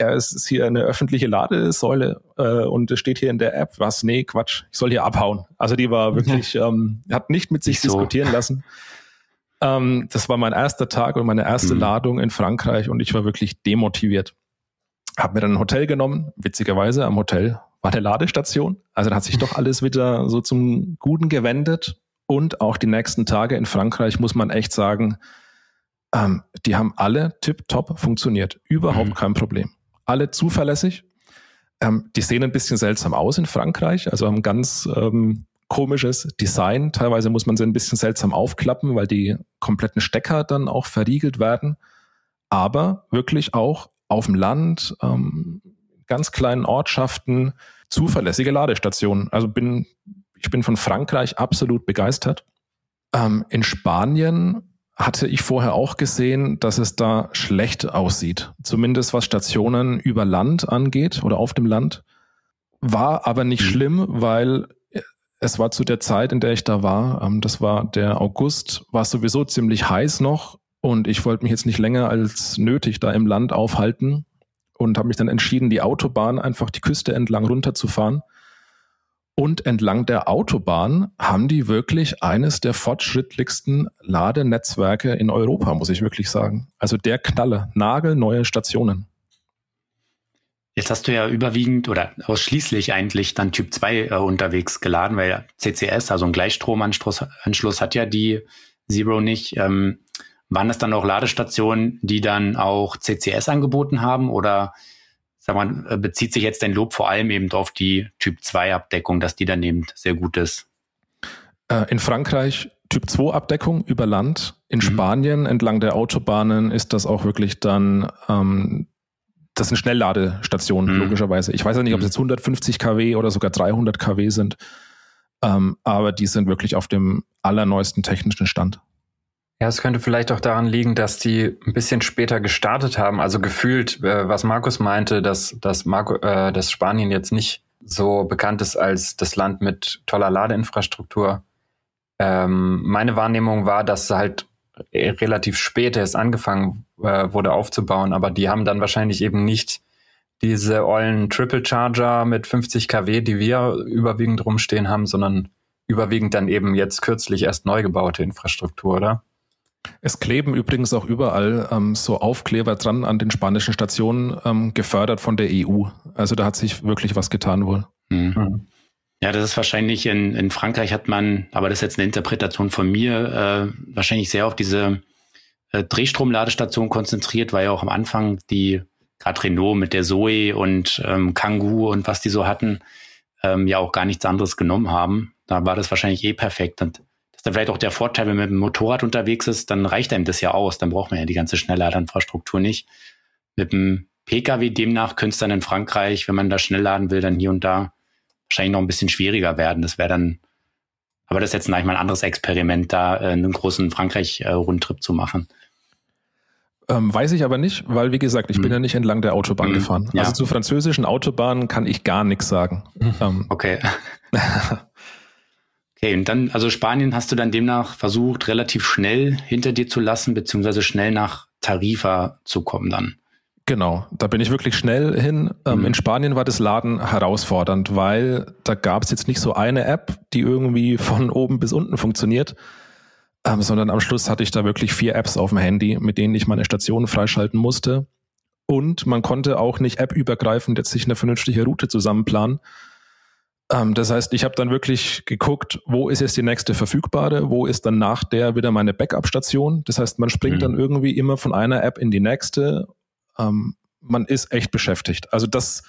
ja, es ist hier eine öffentliche Ladesäule äh, und es steht hier in der App, was, nee, Quatsch, ich soll hier abhauen. Also die war wirklich, <laughs> ähm, hat nicht mit sich so. diskutieren lassen. Ähm, das war mein erster Tag und meine erste mhm. Ladung in Frankreich und ich war wirklich demotiviert. Hab mir dann ein Hotel genommen, witzigerweise am Hotel war eine Ladestation. Also dann hat sich doch <laughs> alles wieder so zum Guten gewendet und auch die nächsten Tage in Frankreich muss man echt sagen, Ähm, die haben alle tipptopp funktioniert. Überhaupt mhm. kein Problem. Alle zuverlässig. Ähm, die sehen ein bisschen seltsam aus in Frankreich, also haben ganz ähm, komisches Design. Teilweise muss man sie ein bisschen seltsam aufklappen, weil die kompletten Stecker dann auch verriegelt werden. Aber wirklich auch auf dem Land, ähm, ganz kleinen Ortschaften, zuverlässige Ladestationen. Also bin, ich bin von Frankreich absolut begeistert. Ähm, in Spanien hatte ich vorher auch gesehen, dass es da schlecht aussieht. Zumindest was Stationen über Land angeht oder auf dem Land. War aber nicht mhm. schlimm, weil es war zu der Zeit, in der ich da war, ähm, das war der August, war es sowieso ziemlich heiß noch und ich wollte mich jetzt nicht länger als nötig da im Land aufhalten und habe mich dann entschieden, die Autobahn einfach die Küste entlang runterzufahren. Und entlang der Autobahn haben die wirklich eines der fortschrittlichsten Ladenetzwerke in Europa, muss ich wirklich sagen. Also der Knalle, nagelneue Stationen. Jetzt hast du ja überwiegend oder ausschließlich eigentlich dann Typ 2 äh, unterwegs geladen, weil CCS, also ein Gleichstromanschluss Anschluss hat ja die Zero nicht. Ähm, waren das dann auch Ladestationen, die dann auch CCS angeboten haben oder sag mal, äh, bezieht sich jetzt dein Lob vor allem eben auf die Typ 2 Abdeckung, dass die dann eben sehr gut ist? Äh, in Frankreich Typ 2 Abdeckung über Land. In mhm. Spanien entlang der Autobahnen ist das auch wirklich dann ähm, das sind Schnellladestationen, mhm. logischerweise. Ich weiß ja nicht, ob es mhm. jetzt 150 kW oder sogar 300 kW sind, ähm, aber die sind wirklich auf dem allerneuesten technischen Stand. Ja, es könnte vielleicht auch daran liegen, dass die ein bisschen später gestartet haben. Also gefühlt, äh, was Markus meinte, dass, dass, Marco, äh, dass Spanien jetzt nicht so bekannt ist als das Land mit toller Ladeinfrastruktur. Ähm, meine Wahrnehmung war, dass halt relativ spät erst angefangen äh, wurde aufzubauen, aber die haben dann wahrscheinlich eben nicht diese ollen Triple Charger mit 50 kW, die wir überwiegend rumstehen haben, sondern überwiegend dann eben jetzt kürzlich erst neu gebaute Infrastruktur, oder? Es kleben übrigens auch überall ähm, so Aufkleber dran an den spanischen Stationen, ähm, gefördert von der EU. Also da hat sich wirklich was getan wohl. Mhm. mhm. Ja, das ist wahrscheinlich in, in Frankreich hat man, aber das ist jetzt eine Interpretation von mir, äh, wahrscheinlich sehr auf diese äh, Drehstromladestation konzentriert, weil ja auch am Anfang die gerade Renault mit der Zoe und ähm, Kangoo und was die so hatten, ähm, ja auch gar nichts anderes genommen haben. Da war das wahrscheinlich eh perfekt. Und ist dann vielleicht auch der Vorteil, wenn man mit dem Motorrad unterwegs ist, dann reicht einem das ja aus. Dann braucht man ja die ganze Schnellladeinfrastruktur nicht. Mit dem Pkw demnach könnte es dann in Frankreich, wenn man da schnell laden will, dann hier und da wahrscheinlich noch ein bisschen schwieriger werden. Das wäre dann, aber das ist jetzt eigentlich mal ein anderes Experiment, da äh, einen großen Frankreich-Rundtrip äh, zu machen. Ähm, weiß ich aber nicht, weil wie gesagt, ich hm. bin ja nicht entlang der Autobahn hm. gefahren. Ja. Also zu französischen Autobahnen kann ich gar nichts sagen. <laughs> Ähm. Okay. <laughs> <laughs> okay, und dann, also Spanien hast du dann demnach versucht, relativ schnell hinter dir zu lassen, beziehungsweise schnell nach Tarifa zu kommen dann. Genau, da bin ich wirklich schnell hin. Ähm, mhm. In Spanien war das Laden herausfordernd, weil da gab es jetzt nicht so eine App, die irgendwie von oben bis unten funktioniert, ähm, sondern am Schluss hatte ich da wirklich vier Apps auf dem Handy, mit denen ich meine Stationen freischalten musste. Und man konnte auch nicht appübergreifend jetzt sich eine vernünftige Route zusammenplanen. Ähm, das heißt, ich habe dann wirklich geguckt, wo ist jetzt die nächste verfügbare, wo ist dann nach der wieder meine Backup-Station. Das heißt, man springt mhm. dann irgendwie immer von einer App in die nächste ähm, man ist echt beschäftigt. Also das,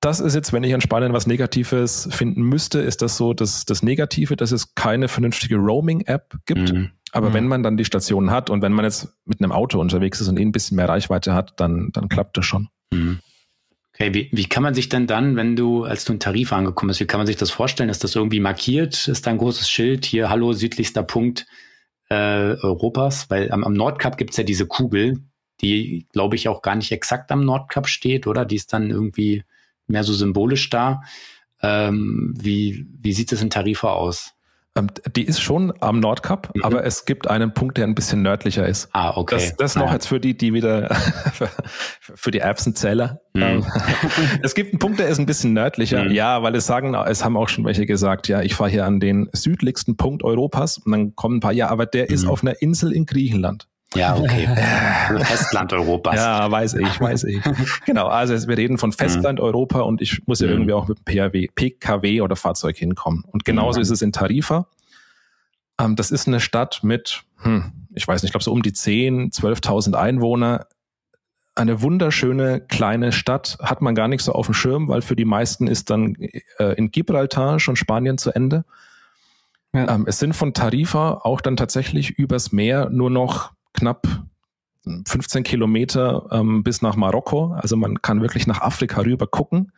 das ist jetzt, wenn ich an Spanien was Negatives finden müsste, ist das so das, das Negative, dass es keine vernünftige Roaming-App gibt. Mhm. Aber mhm. wenn man dann die Stationen hat und wenn man jetzt mit einem Auto unterwegs ist und eh ein bisschen mehr Reichweite hat, dann, dann klappt das schon. Mhm. Okay, wie, wie kann man sich denn dann, wenn du, als du einen Tarif angekommen bist, wie kann man sich das vorstellen? Ist das irgendwie markiert? Ist da ein großes Schild hier, hallo, südlichster Punkt äh, Europas? Weil am, am Nordkap gibt's ja diese Kugel, die, glaube ich, auch gar nicht exakt am Nordkap steht, oder? Die ist dann irgendwie mehr so symbolisch da. Ähm, wie, wie sieht es in Tarifa aus? Ähm, die ist schon am Nordkap, mhm. aber es gibt einen Punkt, der ein bisschen nördlicher ist. Ah, okay. Das, das noch ah, jetzt für die, die wieder <laughs> für die Erbsenzähler. Mhm. Ähm, <laughs> es gibt einen Punkt, der ist ein bisschen nördlicher. Mhm. Ja, weil es sagen, es haben auch schon welche gesagt, ja, ich fahre hier an den südlichsten Punkt Europas und dann kommen ein paar, ja, aber der ist mhm. auf einer Insel in Griechenland. Ja, okay. <laughs> Festland Europas. Ja, weiß ich, weiß ich. Genau, also wir reden von Festland mhm. Europa und ich muss ja mhm. irgendwie auch mit PKW, PKW oder Fahrzeug hinkommen. Und genauso mhm. ist es in Tarifa. Ähm, das ist eine Stadt mit, hm, ich weiß nicht, ich glaube so um die 10, 12.000 Einwohner. Eine wunderschöne kleine Stadt, hat man gar nicht so auf dem Schirm, weil für die meisten ist dann äh, in Gibraltar schon Spanien zu Ende. Ja. Ähm, es sind von Tarifa auch dann tatsächlich übers Meer nur noch knapp 15 Kilometer ähm, bis nach Marokko. Also man kann wirklich nach Afrika rüber gucken.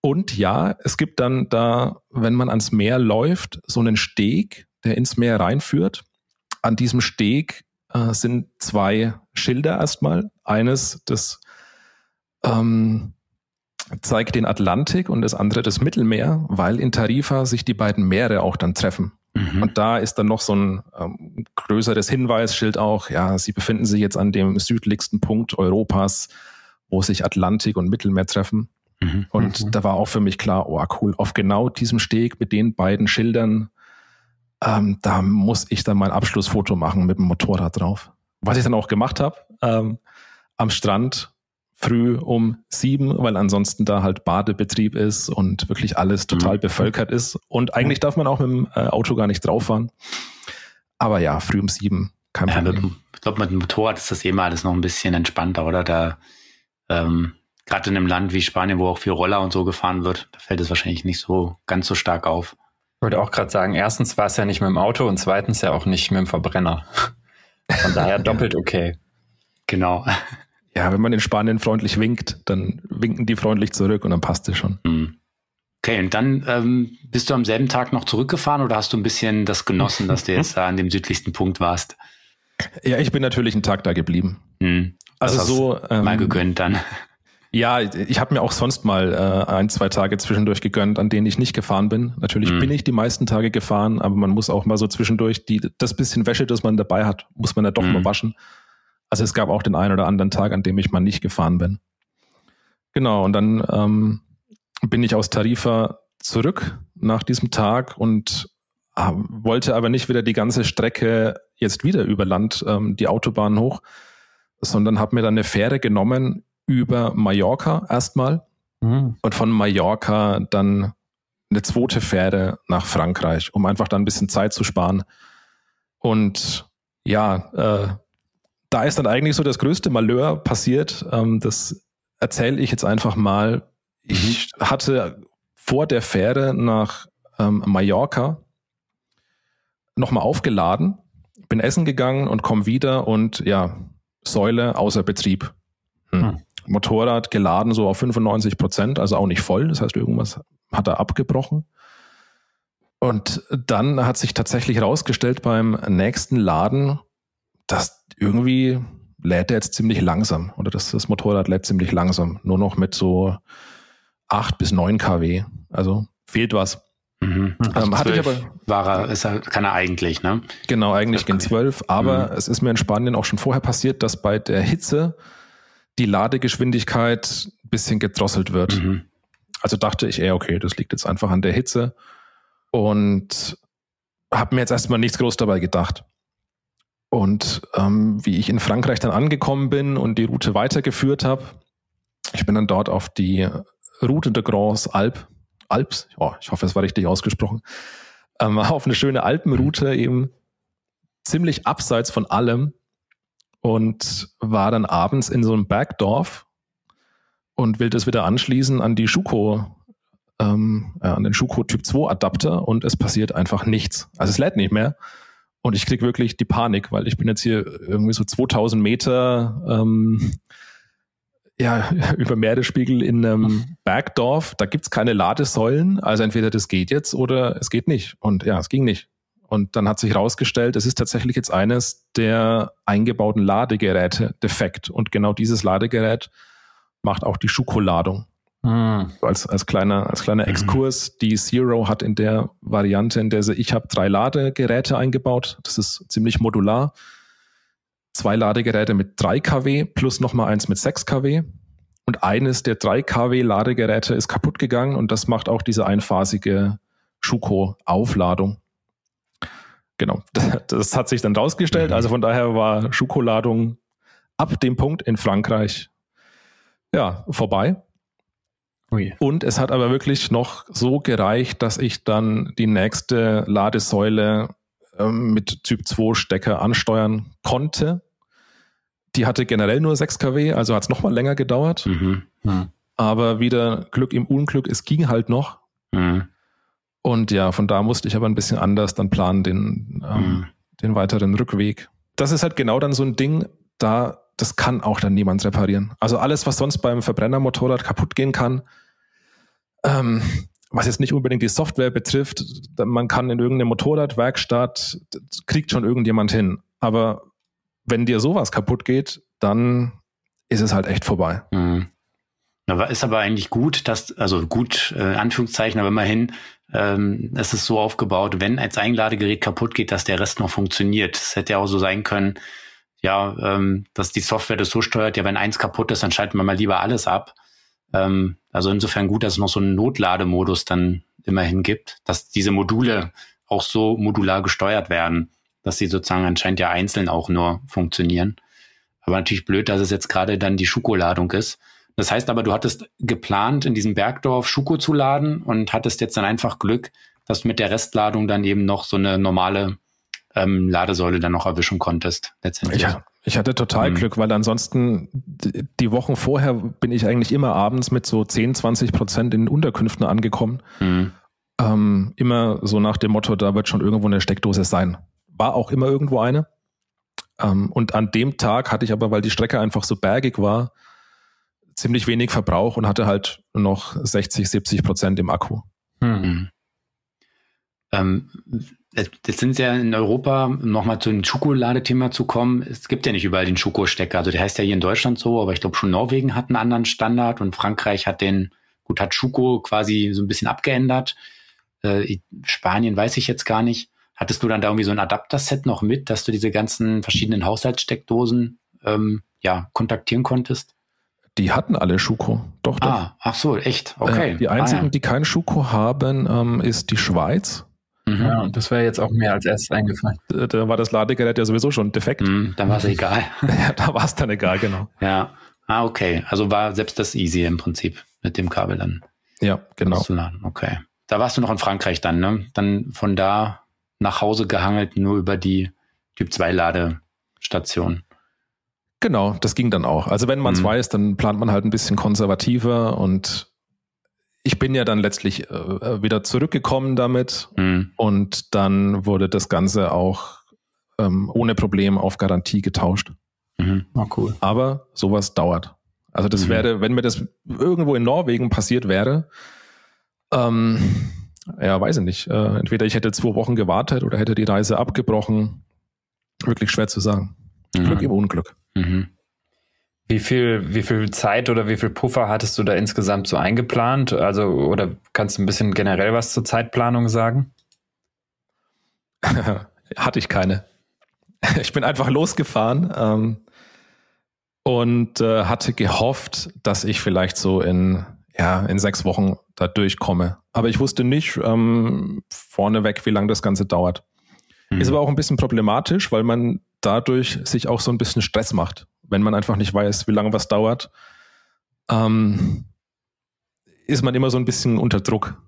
Und ja, es gibt dann da, wenn man ans Meer läuft, so einen Steg, der ins Meer reinführt. An diesem Steg äh, sind zwei Schilder erstmal. Eines, das ähm, zeigt den Atlantik und das andere das Mittelmeer, weil in Tarifa sich die beiden Meere auch dann treffen. Mhm. Und da ist dann noch so ein ähm, größeres Hinweisschild auch, ja, sie befinden sich jetzt an dem südlichsten Punkt Europas, wo sich Atlantik und Mittelmeer treffen. Mhm. Und mhm. da war auch für mich klar, oh cool, auf genau diesem Steg mit den beiden Schildern, ähm, da muss ich dann mein Abschlussfoto machen mit dem Motorrad drauf. Was ich dann auch gemacht habe, ähm, am Strand früh um sieben, weil ansonsten da halt Badebetrieb ist und wirklich alles total mhm. bevölkert ist. Und eigentlich darf man auch mit dem äh, Auto gar nicht drauf fahren. Aber ja, früh um sieben, kein ja, Problem. Mit, ich glaube, mit dem Motorrad ist das eh mal alles noch ein bisschen entspannter, oder? Da, ähm, gerade in einem Land wie Spanien, wo auch viel Roller und so gefahren wird, da fällt es wahrscheinlich nicht so ganz so stark auf. Ich würde auch gerade sagen, erstens war es ja nicht mit dem Auto und zweitens ja auch nicht mit dem Verbrenner. Von daher <laughs> doppelt okay. Genau. <laughs> Ja, wenn man in Spanien freundlich winkt, dann winken die freundlich zurück und dann passt es schon. Hm. Okay, und dann ähm, bist du am selben Tag noch zurückgefahren oder hast du ein bisschen das genossen, dass du jetzt da an dem südlichsten Punkt warst? Ja, ich bin natürlich einen Tag da geblieben. Hm. Also so ähm, mal gegönnt dann. Ja, ich habe mir auch sonst mal äh, ein, zwei Tage zwischendurch gegönnt, an denen ich nicht gefahren bin. Natürlich mhm. bin ich die meisten Tage gefahren, aber man muss auch mal so zwischendurch die, das bisschen Wäsche, das man dabei hat, muss man ja doch mhm. mal waschen. Also es gab auch den einen oder anderen Tag, an dem ich mal nicht gefahren bin. Genau, und dann ähm, bin ich aus Tarifa zurück nach diesem Tag und äh, wollte aber nicht wieder die ganze Strecke jetzt wieder über Land, ähm, die Autobahn hoch, sondern habe mir dann eine Fähre genommen über Mallorca erstmal mhm. und von Mallorca dann eine zweite Fähre nach Frankreich, um einfach dann ein bisschen Zeit zu sparen. Und ja, äh, da ist dann eigentlich so das größte Malheur passiert. Ähm, das erzähle ich jetzt einfach mal. Ich mhm. hatte vor der Fähre nach ähm, Mallorca nochmal aufgeladen, bin essen gegangen und komme wieder und ja, Säule außer Betrieb. Hm. Hm. Motorrad geladen so auf 95 Prozent, also auch nicht voll. Das heißt, irgendwas hat er abgebrochen. Und dann hat sich tatsächlich herausgestellt beim nächsten Laden, dass irgendwie lädt er jetzt ziemlich langsam oder das, das Motorrad lädt ziemlich langsam. Nur noch mit so 8 bis 9 kW. Also fehlt was. Mhm. Ähm, also ähm, hatte ich aber, war er, ist er, kann er eigentlich, ne? Genau, eigentlich gehen 12, aber mhm. es ist mir in Spanien auch schon vorher passiert, dass bei der Hitze die Ladegeschwindigkeit ein bisschen gedrosselt wird. Mhm. Also dachte ich, eher, okay, das liegt jetzt einfach an der Hitze und habe mir jetzt erstmal nichts groß dabei gedacht. Und ähm, wie ich in Frankreich dann angekommen bin und die Route weitergeführt habe, ich bin dann dort auf die Route de Grands Alpes, Alps, oh, ich hoffe, es war richtig ausgesprochen, ähm, <laughs> auf eine schöne Alpenroute eben ziemlich abseits von allem und war dann abends in so einem Bergdorf und will das wieder anschließen an die Schuko, ähm, äh, an den Schuko Typ 2 Adapter und es passiert einfach nichts. Also es lädt nicht mehr. Und ich krieg wirklich die Panik, weil ich bin jetzt hier irgendwie so 2000 Meter ähm, ja, <laughs> über Meeresspiegel in einem Bergdorf. Da gibt's keine Ladesäulen. Also entweder das geht jetzt oder es geht nicht. Und ja, es ging nicht. Und dann hat sich herausgestellt, es ist tatsächlich jetzt eines der eingebauten Ladegeräte defekt. Und genau dieses Ladegerät macht auch die Schuko-Ladung. Mhm. Als, als kleiner, als kleiner mhm. Exkurs, die Zero hat in der Variante, in der sie, ich habe drei Ladegeräte eingebaut. Das ist ziemlich modular. Zwei Ladegeräte mit 3 kW plus nochmal eins mit 6 kW. Und eines der 3 kW Ladegeräte ist kaputt gegangen und das macht auch diese einphasige Schuko-Aufladung. Genau, das, <laughs> das, hat sich dann rausgestellt. Mhm. Also von daher war Schuko-Ladung ab dem Punkt in Frankreich ja vorbei. Ui. Und es hat aber wirklich noch so gereicht, dass ich dann die nächste Ladesäule ähm, mit Typ 2 Stecker ansteuern konnte. Die hatte generell nur 6 kW, also hat es nochmal länger gedauert. Mhm. Mhm. Aber wieder Glück im Unglück, es ging halt noch. Mhm. Und ja, von da musste ich aber ein bisschen anders dann planen, den, ähm, mhm. den weiteren Rückweg. Das ist halt genau dann so ein Ding, da, das kann auch dann niemand reparieren. Also alles, was sonst beim Verbrennermotorrad kaputt gehen kann, ähm, was jetzt nicht unbedingt die Software betrifft, man kann in irgendeine Motorradwerkstatt, kriegt schon irgendjemand hin. Aber wenn dir sowas kaputt geht, dann ist es halt echt vorbei. Mhm. Ist aber eigentlich gut, dass, also gut, äh, Anführungszeichen, aber immerhin, ähm, es ist so aufgebaut, wenn als Einladegerät kaputt geht, dass der Rest noch funktioniert. Es hätte ja auch so sein können, ja, ähm, dass die Software das so steuert, ja, wenn eins kaputt ist, dann schalten wir mal lieber alles ab. Ähm, also insofern gut, dass es noch so einen Notlademodus dann immerhin gibt, dass diese Module auch so modular gesteuert werden, dass sie sozusagen anscheinend ja einzeln auch nur funktionieren. Aber natürlich blöd, dass es jetzt gerade dann die Schuko-Ladung ist. Das heißt aber, du hattest geplant, in diesem Bergdorf Schuko zu laden und hattest jetzt dann einfach Glück, dass du mit der Restladung dann eben noch so eine normale ähm, Ladesäule dann noch erwischen konntest, letztendlich. Ja, ich hatte total mhm. Glück, weil ansonsten die Wochen vorher bin ich eigentlich immer abends mit so 10, 20 Prozent in Unterkünften angekommen. Mhm. Ähm, immer so nach dem Motto, da wird schon irgendwo eine Steckdose sein. War auch immer irgendwo eine. Ähm, und an dem Tag hatte ich aber, weil die Strecke einfach so bergig war, ziemlich wenig Verbrauch und hatte halt noch 60, 70 Prozent im Akku. Mhm. Ähm, jetzt sind ja in Europa, nochmal zu dem Schokoladethema zu kommen, es gibt ja nicht überall den Schokostecker. Also der heißt ja hier in Deutschland so, aber ich glaube schon Norwegen hat einen anderen Standard und Frankreich hat den, gut, hat Schoko quasi so ein bisschen abgeändert. Äh, Spanien weiß ich jetzt gar nicht. Hattest du dann da irgendwie so ein Adapter-Set noch mit, dass du diese ganzen verschiedenen Haushaltssteckdosen ähm, ja, kontaktieren konntest? Die hatten alle Schuko. Doch, doch. Ah, ach so, echt. Okay. Äh, die einzigen, ah, ja. die kein Schuko haben, ähm, ist die Schweiz. Mhm. Ja, und das wäre jetzt auch mir als erstes eingefallen. Da, da war das Ladegerät ja sowieso schon defekt. Mhm, dann war es egal. <laughs> ja, da war es dann egal, genau. Ja. Ah, okay. Also war selbst das easy im Prinzip mit dem Kabel dann. Ja, genau. Okay. Da warst du noch in Frankreich dann, ne? Dann von da nach Hause gehangelt, nur über die Typ 2 Ladestation. Genau, das ging dann auch. Also wenn man es mhm. weiß, dann plant man halt ein bisschen konservativer und ich bin ja dann letztlich äh, wieder zurückgekommen damit mhm. und dann wurde das Ganze auch ähm, ohne Problem auf Garantie getauscht. Mhm. Oh, cool. Aber sowas dauert. Also das mhm. wäre, wenn mir das irgendwo in Norwegen passiert wäre, ähm, ja, weiß ich nicht. Äh, entweder ich hätte zwei Wochen gewartet oder hätte die Reise abgebrochen. Wirklich schwer zu sagen. Mhm. Glück im Unglück. Mhm. Wie viel, wie viel Zeit oder wie viel Puffer hattest du da insgesamt so eingeplant? Also, oder kannst du ein bisschen generell was zur Zeitplanung sagen? <laughs> Hatte ich keine. <laughs> Ich bin einfach losgefahren ähm, und äh, hatte gehofft, dass ich vielleicht so in, ja, in sechs Wochen da durchkomme. Aber ich wusste nicht ähm, vorneweg, wie lange das Ganze dauert. Mhm. Ist aber auch ein bisschen problematisch, weil man dadurch sich auch so ein bisschen Stress macht, wenn man einfach nicht weiß, wie lange was dauert. Ähm, ist man immer so ein bisschen unter Druck.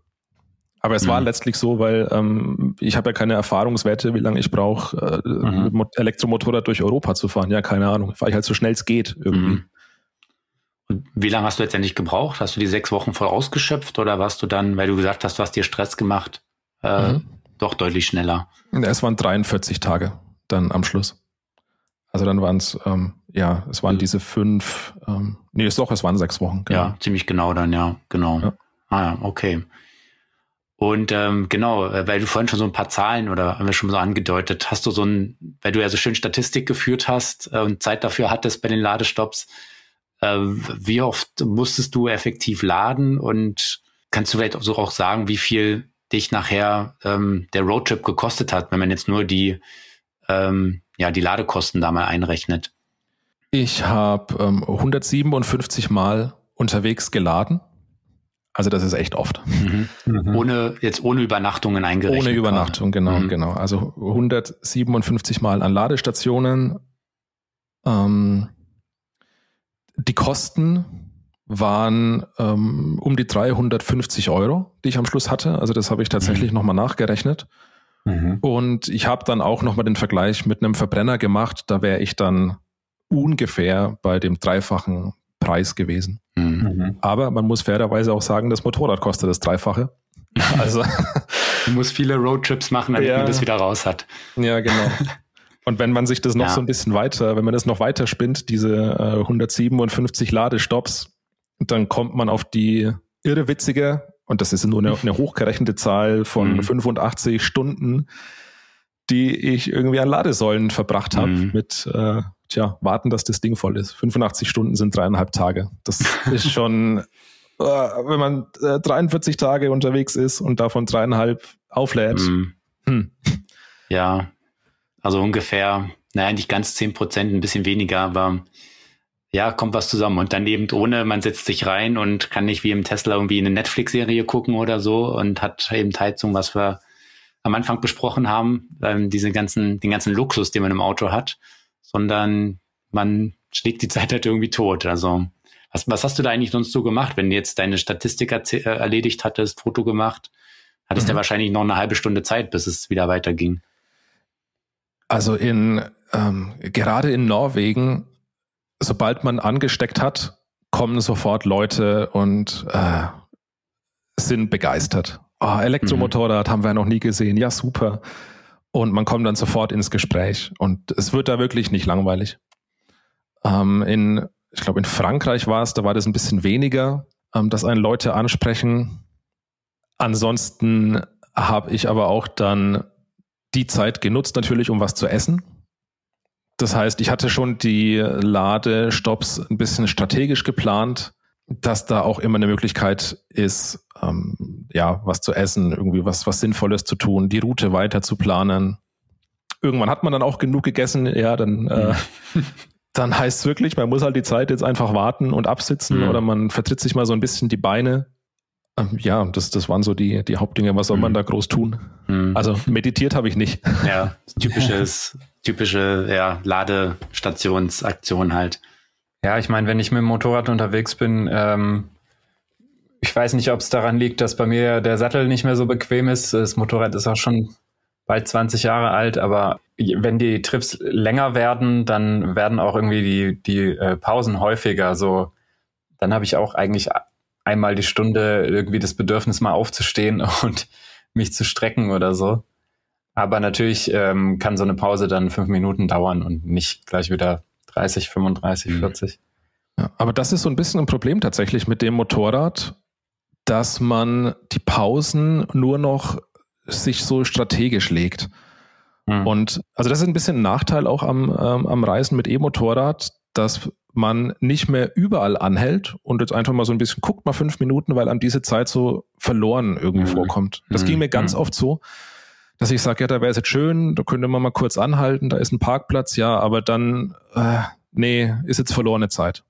Aber es mhm. war letztlich so, weil ähm, ich habe ja keine Erfahrungswerte, wie lange ich brauche, äh, mhm. Elektromotorrad durch Europa zu fahren. Ja, keine Ahnung. Fahre ich halt so schnell es geht irgendwie. Mhm. Und wie lange hast du letztendlich gebraucht? Hast du die sechs Wochen voll ausgeschöpft oder warst du dann, weil du gesagt hast, du hast dir Stress gemacht, äh, mhm. doch deutlich schneller? Es waren 43 Tage dann am Schluss. Also dann waren es, ähm, ja, es waren mhm. diese fünf, ähm, nee, ist doch, es waren sechs Wochen. Genau. Ja, ziemlich genau dann, ja, genau. Ja. Ah ja, okay. Und ähm, genau, äh, weil du vorhin schon so ein paar Zahlen oder haben wir schon so angedeutet, hast du so ein, weil du ja so schön Statistik geführt hast äh, und Zeit dafür hattest bei den Ladestops, äh, wie oft musstest du effektiv laden und kannst du vielleicht auch so auch sagen, wie viel dich nachher ähm, der Roadtrip gekostet hat, wenn man jetzt nur die ähm, ja, die Ladekosten da mal einrechnet? Ich habe ähm, 157 Mal unterwegs geladen. Also das ist echt oft. Mhm. Mhm. Ohne, jetzt ohne Übernachtungen eingerechnet. Ohne Übernachtung, genau, mhm. genau. Also 157 Mal an Ladestationen. Ähm, die Kosten waren ähm, um die 350 Euro, die ich am Schluss hatte. Also das habe ich tatsächlich mhm. nochmal nachgerechnet. Mhm. Und ich habe dann auch nochmal den Vergleich mit einem Verbrenner gemacht. Da wäre ich dann ungefähr bei dem dreifachen Preis gewesen. Mhm. mhm. Aber man muss fairerweise auch sagen, das Motorrad kostet das Dreifache. <laughs> Also du musst viele Roadtrips machen, damit ja, man das wieder raus hat. Ja, genau. <laughs> Und wenn man sich das noch ja. so ein bisschen weiter, wenn man das noch weiter spinnt, diese äh, 157 Ladestops, dann kommt man auf die irrewitzige, und das ist nur eine, eine hochgerechnete Zahl von mhm. 85 Stunden, die ich irgendwie an Ladesäulen verbracht habe mhm. mit äh, tja, warten, dass das Ding voll ist. 85 Stunden sind dreieinhalb Tage. Das <laughs> ist schon, äh, wenn man äh, 43 Tage unterwegs ist und davon dreieinhalb auflädt. Mhm. Hm. Ja, also ungefähr, naja, nicht ganz zehn Prozent, ein bisschen weniger, aber ja, kommt was zusammen. Und dann eben ohne, man setzt sich rein und kann nicht wie im Tesla irgendwie eine Netflix-Serie gucken oder so und hat eben Heizung, was wir am Anfang besprochen haben, ähm, diese ganzen, den ganzen Luxus, den man im Auto hat, sondern man schlägt die <laughs> Zeit halt irgendwie tot. Also was, was hast du da eigentlich sonst so gemacht, wenn du jetzt deine Statistik äh, erledigt hattest, Foto gemacht, hattest mhm. ja wahrscheinlich noch eine halbe Stunde Zeit, bis es wieder weiterging. Also in ähm, gerade in Norwegen, sobald man angesteckt hat, kommen sofort Leute und äh, sind begeistert. Oh, Elektromotorrad mhm. haben wir noch nie gesehen. Ja, super. Und man kommt dann sofort ins Gespräch. Und es wird da wirklich nicht langweilig. Ähm, in, ich glaube, in Frankreich war es, da war das ein bisschen weniger, ähm, dass einen Leute ansprechen. Ansonsten habe ich aber auch dann die Zeit genutzt, natürlich, um was zu essen. Das heißt, ich hatte schon die Ladestops ein bisschen strategisch geplant, dass da auch immer eine Möglichkeit ist, ähm, ja, was zu essen, irgendwie was, was Sinnvolles zu tun, die Route weiter zu planen. Irgendwann hat man dann auch genug gegessen, ja, dann, äh, <laughs> dann heißt es wirklich, man muss halt die Zeit jetzt einfach warten und absitzen mhm. oder man vertritt sich mal so ein bisschen die Beine. Ähm, ja, das, das waren so die, die Hauptdinge. Was soll mhm. man da groß tun? Mhm. Also meditiert habe ich nicht. Ja, <laughs> typisches, typische ja, Ladestationsaktion halt. Ja, ich meine, wenn ich mit dem Motorrad unterwegs bin, ähm, ich weiß nicht, ob es daran liegt, dass bei mir der Sattel nicht mehr so bequem ist. Das Motorrad ist auch schon bald 20 Jahre alt, aber wenn die Trips länger werden, dann werden auch irgendwie die, die äh, Pausen häufiger. So, dann habe ich auch eigentlich einmal die Stunde irgendwie das Bedürfnis, mal aufzustehen <laughs> und mich zu strecken oder so. Aber natürlich ähm, kann so eine Pause dann fünf Minuten dauern und nicht gleich wieder 30, 35, mhm. 40. Ja, aber das ist so ein bisschen ein Problem tatsächlich mit dem Motorrad, dass man die Pausen nur noch sich so strategisch legt. Mhm. Und also das ist ein bisschen ein Nachteil auch am, ähm, am Reisen mit E-Motorrad, dass man nicht mehr überall anhält und jetzt einfach mal so ein bisschen guckt, mal fünf Minuten, weil einem diese Zeit so verloren irgendwie mhm. vorkommt. Das mhm. ging mir ganz mhm. oft so, dass ich sage, ja, da wäre es jetzt schön, da könnte man mal kurz anhalten, da ist ein Parkplatz, ja, aber dann, äh, nee, ist jetzt verlorene Zeit.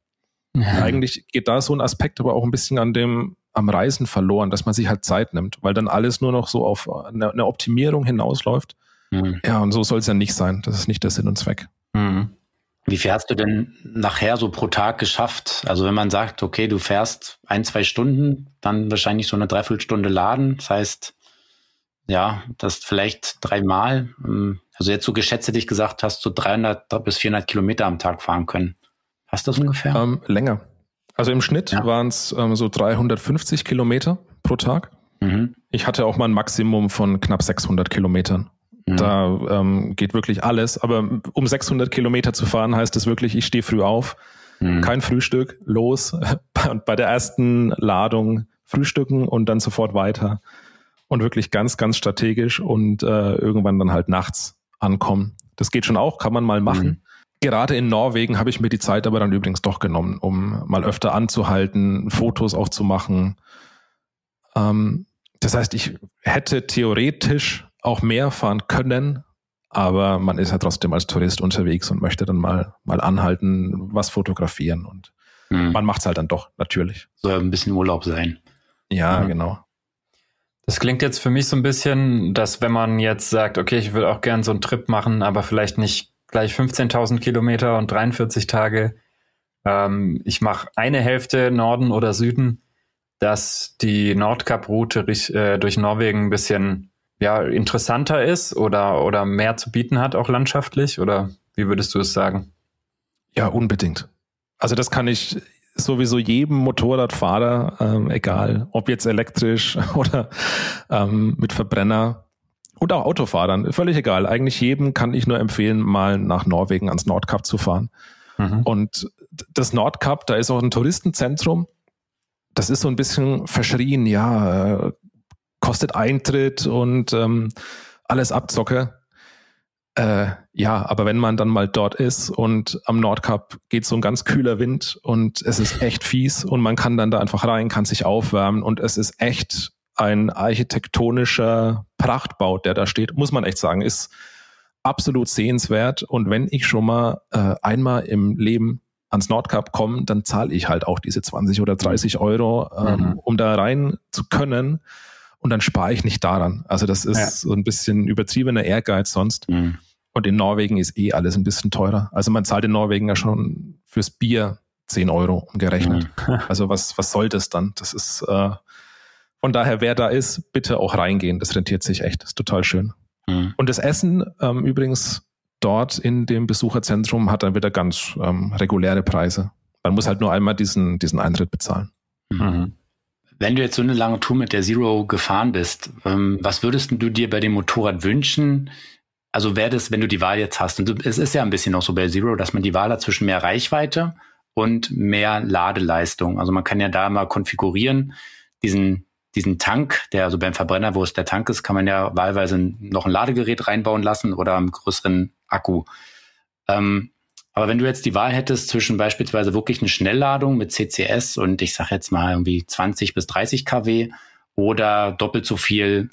Ja. Eigentlich geht da so ein Aspekt aber auch ein bisschen an dem, am Reisen verloren, dass man sich halt Zeit nimmt, weil dann alles nur noch so auf eine, eine Optimierung hinausläuft. Mhm. Ja, und so soll es ja nicht sein. Das ist nicht der Sinn und Zweck. Mhm. Wie viel hast du denn nachher so pro Tag geschafft? Also wenn man sagt, okay, du fährst ein, zwei Stunden, dann wahrscheinlich so eine Dreiviertelstunde laden. Das heißt, ja, das vielleicht dreimal. Ähm, also jetzt so geschätzt hätte ich gesagt, hast du 300 bis 400 Kilometer am Tag fahren können. Hast du das ungefähr? Ähm, länger. Also im Schnitt ja. waren es ähm, so 350 Kilometer pro Tag. Mhm. Ich hatte auch mal ein Maximum von knapp 600 Kilometern. Mhm. Da ähm, geht wirklich alles. Aber um 600 Kilometer zu fahren, heißt es wirklich, ich stehe früh auf, mhm. kein Frühstück, los. Und <laughs> bei der ersten Ladung frühstücken und dann sofort weiter und wirklich ganz, ganz strategisch und äh, irgendwann dann halt nachts ankommen. Das geht schon auch, kann man mal machen. Gerade in Norwegen habe ich mir die Zeit aber dann übrigens doch genommen, um mal öfter anzuhalten, Fotos auch zu machen. Ähm, das heißt, ich hätte theoretisch auch mehr fahren können, aber man ist ja trotzdem als Tourist unterwegs und möchte dann mal, mal anhalten, was fotografieren und mhm. man macht es halt dann doch, natürlich. Soll ein bisschen Urlaub sein. Ja, mhm. genau. Das klingt jetzt für mich so ein bisschen, dass wenn man jetzt sagt, okay, ich will auch gern so einen Trip machen, aber vielleicht nicht gleich 15.000 Kilometer und 43 Tage. Ähm, ich mache eine Hälfte Norden oder Süden, dass die Nordkap-Route äh, durch Norwegen ein bisschen ja interessanter ist oder, oder mehr zu bieten hat, auch landschaftlich? Oder wie würdest du es sagen? Ja, unbedingt. Also das kann ich sowieso jedem Motorradfahrer, ähm, egal ob jetzt elektrisch <laughs> oder ähm, mit Verbrenner und auch Autofahrern, völlig egal. Eigentlich jedem kann ich nur empfehlen, mal nach Norwegen ans Nordkap zu fahren. Mhm. Und das Nordkap, da ist auch ein Touristenzentrum. Das ist so ein bisschen verschrien, ja, äh, kostet Eintritt und ähm, alles Abzocke. Äh, ja, aber wenn man dann mal dort ist und am Nordkap geht so ein ganz kühler Wind und es ist echt fies und man kann dann da einfach rein, kann sich aufwärmen und es ist echt ein architektonischer Prachtbau, der da steht, muss man echt sagen, ist absolut sehenswert. Und wenn ich schon mal äh, einmal im Leben ans Nordkap komme, dann zahle ich halt auch diese 20 oder 30 Euro, ähm, mhm. um da rein zu können. Und dann spare ich nicht daran. Also das ist ja. so ein bisschen übertriebener Ehrgeiz sonst. Mhm. Und in Norwegen ist eh alles ein bisschen teurer. Also man zahlt in Norwegen ja schon fürs Bier 10 Euro umgerechnet. Mhm. <laughs> Also was, was soll das dann? Das ist äh, von daher, wer da ist, bitte auch reingehen. Das rentiert sich echt. Das ist total schön. Mhm. Und das Essen ähm, übrigens dort in dem Besucherzentrum hat dann wieder ganz ähm, reguläre Preise. Man muss halt nur einmal diesen, diesen Eintritt bezahlen. Mhm. Wenn du jetzt so eine lange Tour mit der Zero gefahren bist, ähm, was würdest du dir bei dem Motorrad wünschen? also wäre das, wenn du die Wahl jetzt hast, und du, es ist ja ein bisschen auch so bei Zero, dass man die Wahl hat zwischen mehr Reichweite und mehr Ladeleistung. Also man kann ja da mal konfigurieren, diesen, diesen Tank, der also beim Verbrenner, wo es der Tank ist, kann man ja wahlweise noch ein Ladegerät reinbauen lassen oder einen größeren Akku. Ähm, aber wenn du jetzt die Wahl hättest zwischen beispielsweise wirklich eine Schnellladung mit CCS und ich sage jetzt mal irgendwie 20 bis 30 kW oder doppelt so viel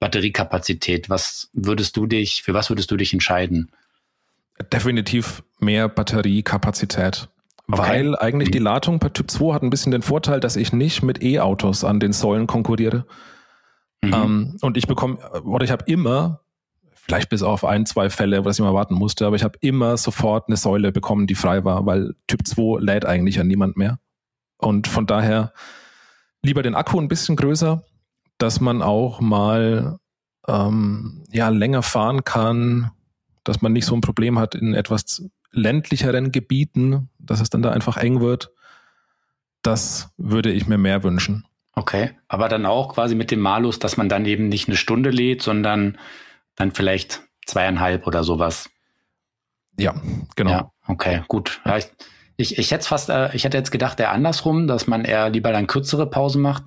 Batteriekapazität. Was würdest du dich, für was würdest du dich entscheiden? Definitiv mehr Batteriekapazität. Okay. Weil eigentlich die. Ladung per Typ 2 hat ein bisschen den Vorteil, dass ich nicht mit E-Autos an den Säulen konkurriere. Mhm. Ähm, und ich bekomme, oder ich habe immer, vielleicht bis auf ein, zwei Fälle, was ich mal warten musste, aber ich habe immer sofort eine Säule bekommen, die frei war, weil Typ 2 lädt eigentlich ja niemand mehr. Und von daher lieber den Akku ein bisschen größer, dass man auch mal ähm, ja, länger fahren kann, dass man nicht so ein Problem hat in etwas ländlicheren Gebieten, dass es dann da einfach eng wird. Das würde ich mir mehr wünschen. Okay, aber dann auch quasi mit dem Malus, dass man dann eben nicht eine Stunde lädt, sondern dann vielleicht zweieinhalb oder sowas. Ja, genau. Ja, okay, gut. Ja, ich, ich, ich hätte fast, äh, ich hätte jetzt gedacht, eher andersrum, dass man eher lieber dann kürzere Pause macht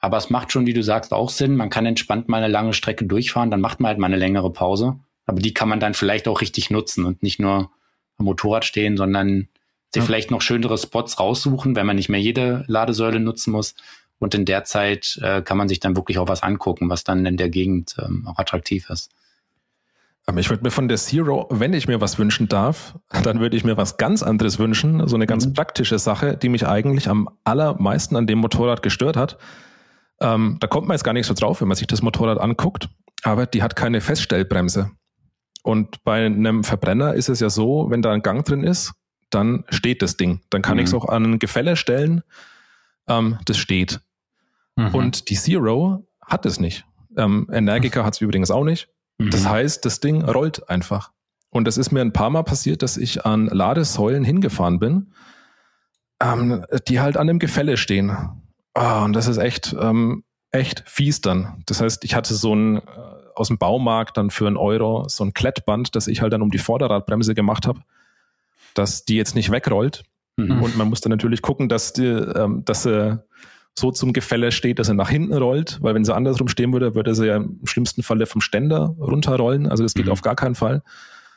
aber es macht schon, wie du sagst, auch Sinn. Man kann entspannt mal eine lange Strecke durchfahren, dann macht man halt mal eine längere Pause. Aber die kann man dann vielleicht auch richtig nutzen und nicht nur am Motorrad stehen, sondern sich ja. vielleicht noch schönere Spots raussuchen, wenn man nicht mehr jede Ladesäule nutzen muss. Und in der Zeit äh, kann man sich dann wirklich auch was angucken, was dann in der Gegend ähm, auch attraktiv ist. Aber ich würde mir von der Zero, wenn ich mir was wünschen darf, <laughs> dann würde ich mir was ganz anderes wünschen. So eine ganz mhm. praktische Sache, die mich eigentlich am allermeisten an dem Motorrad gestört hat. Ähm, da kommt man jetzt gar nicht so drauf, wenn man sich das Motorrad anguckt, aber die hat keine Feststellbremse. Und bei einem Verbrenner ist es ja so, wenn da ein Gang drin ist, dann steht das Ding. Dann kann mhm. ich es auch an ein Gefälle stellen. Ähm, das steht. Mhm. Und die Zero hat es nicht. Ähm, Energica hat es übrigens auch nicht. Mhm. Das heißt, das Ding rollt einfach. Und das ist mir ein paar Mal passiert, dass ich an Ladesäulen hingefahren bin, ähm, die halt an einem Gefälle stehen. Oh, und das ist echt, ähm, echt fies dann. Das heißt, ich hatte so ein äh, aus dem Baumarkt dann für einen Euro so ein Klettband, das ich halt dann um die Vorderradbremse gemacht habe, dass die jetzt nicht wegrollt. Mhm. Und man muss dann natürlich gucken, dass die, ähm, dass sie so zum Gefälle steht, dass er nach hinten rollt, weil wenn sie andersrum stehen würde, würde sie ja im schlimmsten Falle vom Ständer runterrollen. Also das geht mhm. auf gar keinen Fall.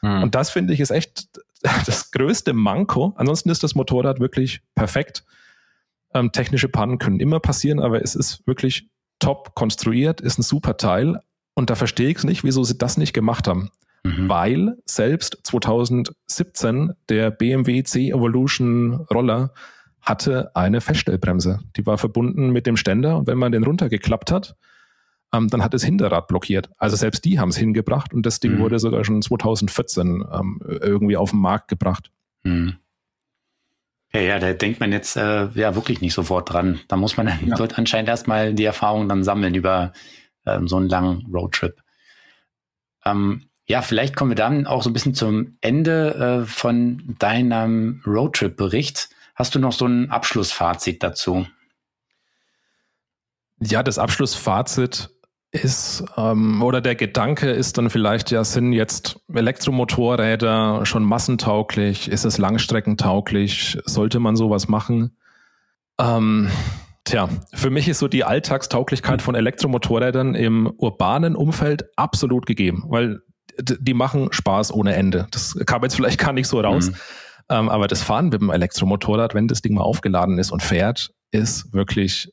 Mhm. Und das finde ich ist echt <laughs> das größte Manko. Ansonsten ist das Motorrad wirklich perfekt. Ähm, technische Pannen können immer passieren, aber es ist wirklich top konstruiert, ist ein super Teil. Und da verstehe ich es nicht, wieso sie das nicht gemacht haben. Mhm. Weil selbst 2017 der BMW C-Evolution Roller hatte eine Feststellbremse. Die war verbunden mit dem Ständer und wenn man den runtergeklappt hat, ähm, dann hat das Hinterrad blockiert. Also selbst die haben es hingebracht und das Ding mhm. wurde sogar schon 2014 ähm, irgendwie auf den Markt gebracht. Mhm. Ja, ja, da denkt man jetzt äh, ja wirklich nicht sofort dran. Da muss man ja. dort anscheinend erstmal die Erfahrung dann sammeln über ähm, so einen langen Roadtrip. Ähm, ja, vielleicht kommen wir dann auch so ein bisschen zum Ende äh, von deinem Roadtrip-Bericht. Hast du noch so ein Abschlussfazit dazu? Ja, das Abschlussfazit ist, ähm, oder der Gedanke ist dann vielleicht, ja, sind jetzt Elektromotorräder schon massentauglich? Ist es langstreckentauglich? Sollte man sowas machen? Ähm, tja, für mich ist so die Alltagstauglichkeit von Elektromotorrädern im urbanen Umfeld absolut gegeben, weil die machen Spaß ohne Ende. Das kam jetzt vielleicht gar nicht so raus. Mhm. Ähm, aber das Fahren mit dem Elektromotorrad, wenn das Ding mal aufgeladen ist und fährt, ist wirklich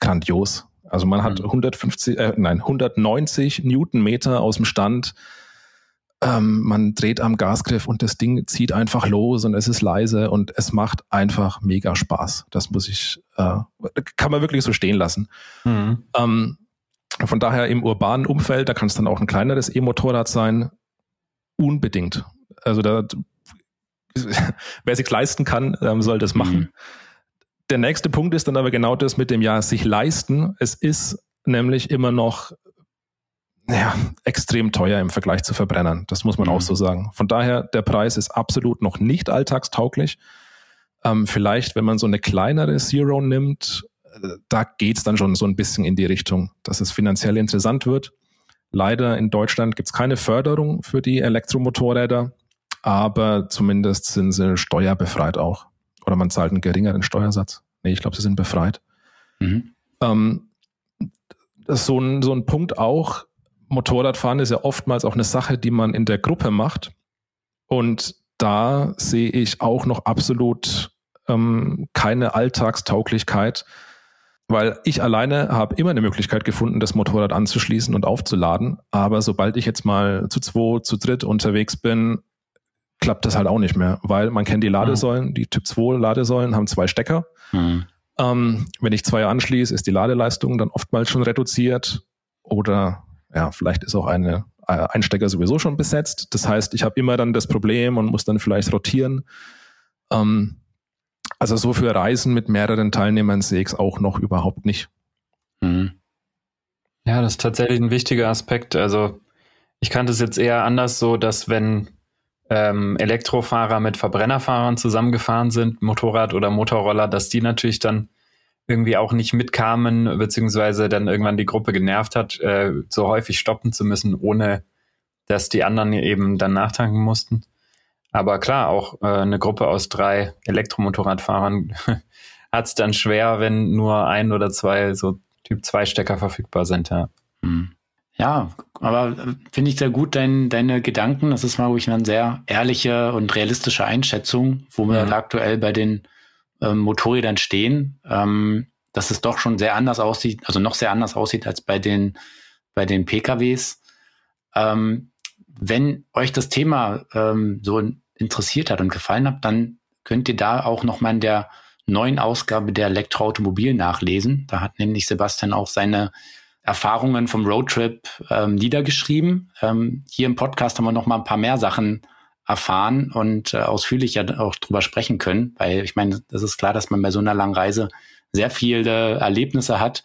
grandios. Also man hat 150, mhm. äh, nein, 190 Newtonmeter aus dem Stand. Ähm, man dreht am Gasgriff und das Ding zieht einfach los und es ist leise und es macht einfach mega Spaß. Das muss ich, äh, kann man wirklich so stehen lassen. Mhm. Ähm, von daher im urbanen Umfeld, da kann es dann auch ein kleineres E-Motorrad sein, unbedingt. Also da, <laughs> wer sich leisten kann, ähm, soll das machen. Mhm. Der nächste Punkt ist dann aber genau das mit dem ja sich leisten. Es ist nämlich immer noch ja, extrem teuer im Vergleich zu Verbrennern. Das muss man mhm. auch so sagen. Von daher, der Preis ist absolut noch nicht alltagstauglich. Ähm, vielleicht, wenn man so eine kleinere Zero nimmt, da geht's dann schon so ein bisschen in die Richtung, dass es finanziell interessant wird. Leider in Deutschland gibt's keine Förderung für die Elektromotorräder, aber zumindest sind sie steuerbefreit auch. Oder man zahlt einen geringeren Steuersatz. Nee, ich glaube, sie sind befreit. Mhm. Ähm, so, ein, so ein Punkt auch, Motorradfahren ist ja oftmals auch eine Sache, die man in der Gruppe macht. Und da sehe ich auch noch absolut ähm, keine Alltagstauglichkeit, weil ich alleine habe immer eine Möglichkeit gefunden, das Motorrad anzuschließen und aufzuladen. Aber sobald ich jetzt mal zu zwei, zu dritt unterwegs bin, klappt das halt auch nicht mehr, weil man kennt die Ladesäulen, die Typ 2 Ladesäulen haben zwei Stecker. Mhm. Ähm, wenn ich zwei anschließe, ist die Ladeleistung dann oftmals schon reduziert oder ja, vielleicht ist auch eine, äh, ein Stecker sowieso schon besetzt. Das heißt, ich habe immer dann das Problem und muss dann vielleicht rotieren. Ähm, also so für Reisen mit mehreren Teilnehmern sehe ich es auch noch überhaupt nicht. Mhm. Ja, das ist tatsächlich ein wichtiger Aspekt. Also ich kannte es jetzt eher anders so, dass wenn ähm, Elektrofahrer mit Verbrennerfahrern zusammengefahren sind, Motorrad oder Motorroller, dass die natürlich dann irgendwie auch nicht mitkamen, beziehungsweise dann irgendwann die Gruppe genervt hat, äh, so häufig stoppen zu müssen, ohne dass die anderen eben dann nachtanken mussten. Aber klar, auch äh, eine Gruppe aus drei Elektromotorradfahrern <laughs> hat es dann schwer, wenn nur ein oder zwei so Typ 2 Stecker verfügbar sind, ja. Hm. Ja, aber äh, finde ich sehr gut dein, deine Gedanken. Das ist mal wirklich eine sehr ehrliche und realistische Einschätzung, wo wir mhm. aktuell bei den ähm, Motorrädern stehen, ähm, dass es doch schon sehr anders aussieht, also noch sehr anders aussieht als bei den, bei den PKWs. Ähm, wenn euch das Thema ähm, so interessiert hat und gefallen hat, dann könnt ihr da auch noch mal in der neuen Ausgabe der Elektroautomobil nachlesen. Da hat nämlich Sebastian auch seine Erfahrungen vom Roadtrip ähm, niedergeschrieben. Ähm, hier im Podcast haben wir noch mal ein paar mehr Sachen erfahren und äh, ausführlicher auch drüber sprechen können, weil ich meine, das ist klar, dass man bei so einer langen Reise sehr viele Erlebnisse hat.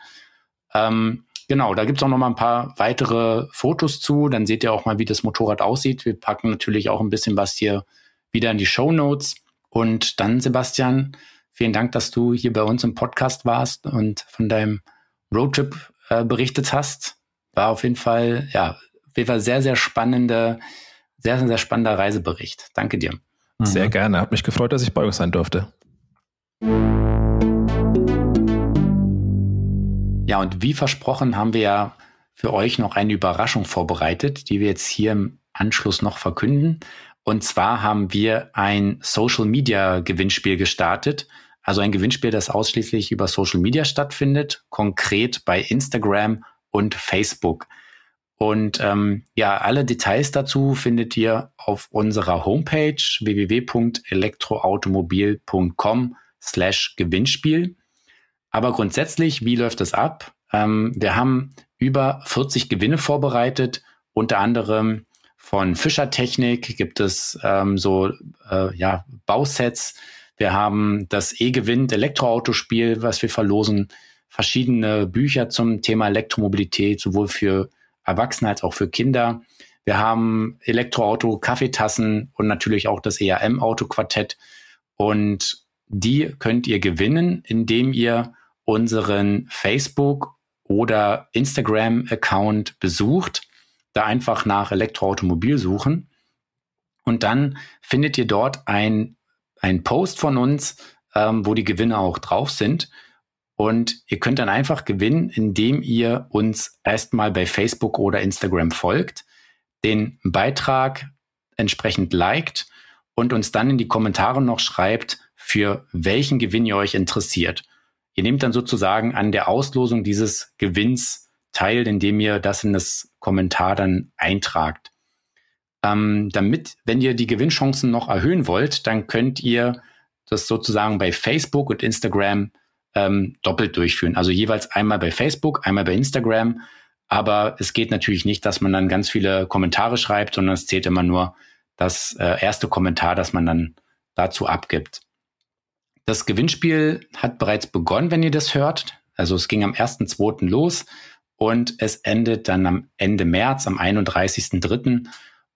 Ähm, genau, da gibt's auch noch mal ein paar weitere Fotos zu. Dann seht ihr auch mal, wie das Motorrad aussieht. Wir packen natürlich auch ein bisschen was hier wieder in die Show Notes. Und dann, Sebastian, vielen Dank, dass du hier bei uns im Podcast warst und von deinem Roadtrip äh, berichtet hast. War auf jeden Fall, ja, auf jeden Fall sehr, sehr spannende, sehr, sehr spannender Reisebericht. Danke dir. Sehr mhm. gerne. Hat mich gefreut, dass ich bei euch sein durfte. Ja, und wie versprochen haben wir ja für euch noch eine Überraschung vorbereitet, die wir jetzt hier im Anschluss noch verkünden. Und zwar haben wir ein Social Media Gewinnspiel gestartet. Also ein Gewinnspiel, das ausschließlich über Social Media stattfindet, konkret bei Instagram und Facebook. Und ähm, ja, alle Details dazu findet ihr auf unserer Homepage www.elektroautomobil.com slash Gewinnspiel. Aber grundsätzlich, wie läuft das ab? Ähm, wir haben über 40 Gewinne vorbereitet, unter anderem von Fischer Technik gibt es ähm, so äh, ja, Bausets, wir haben das E-Gewinnt Elektroautospiel, was wir verlosen, verschiedene Bücher zum Thema Elektromobilität, sowohl für Erwachsene als auch für Kinder. Wir haben Elektroauto, Kaffeetassen und natürlich auch das EAM-Auto-Quartett. Und die könnt ihr gewinnen, indem ihr unseren Facebook- oder Instagram-Account besucht. Da einfach nach Elektroautomobil suchen. Und dann findet ihr dort ein, ein Post von uns, ähm, wo die Gewinne auch drauf sind. Und ihr könnt dann einfach gewinnen, indem ihr uns erstmal bei Facebook oder Instagram folgt, den Beitrag entsprechend liked und uns dann in die Kommentare noch schreibt, für welchen Gewinn ihr euch interessiert. Ihr nehmt dann sozusagen an der Auslosung dieses Gewinns teil, indem ihr das in das Kommentar dann eintragt. Ähm, damit, wenn ihr die Gewinnchancen noch erhöhen wollt, dann könnt ihr das sozusagen bei Facebook und Instagram ähm, doppelt durchführen. Also jeweils einmal bei Facebook, einmal bei Instagram. Aber es geht natürlich nicht, dass man dann ganz viele Kommentare schreibt, sondern es zählt immer nur das äh, erste Kommentar, das man dann dazu abgibt. Das Gewinnspiel hat bereits begonnen, wenn ihr das hört. Also es ging am 1.2. los und es endet dann am Ende März, am 31.3.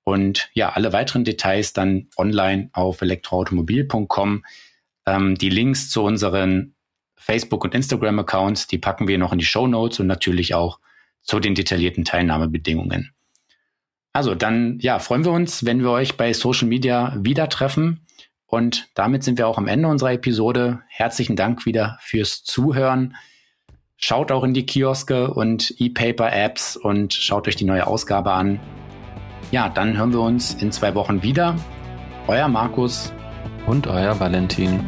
Und ja, alle weiteren Details dann online auf elektroautomobil.com. Ähm, die Links zu unseren Facebook- und Instagram-Accounts, die packen wir noch in die Show Notes und natürlich auch zu den detaillierten Teilnahmebedingungen. Also dann, ja, freuen wir uns, wenn wir euch bei Social Media wieder treffen. Und damit sind wir auch am Ende unserer Episode. Herzlichen Dank wieder fürs Zuhören. Schaut auch in die Kioske und E-Paper-Apps und schaut euch die neue Ausgabe an. Ja, dann hören wir uns in zwei Wochen wieder. Euer Markus und euer Valentin.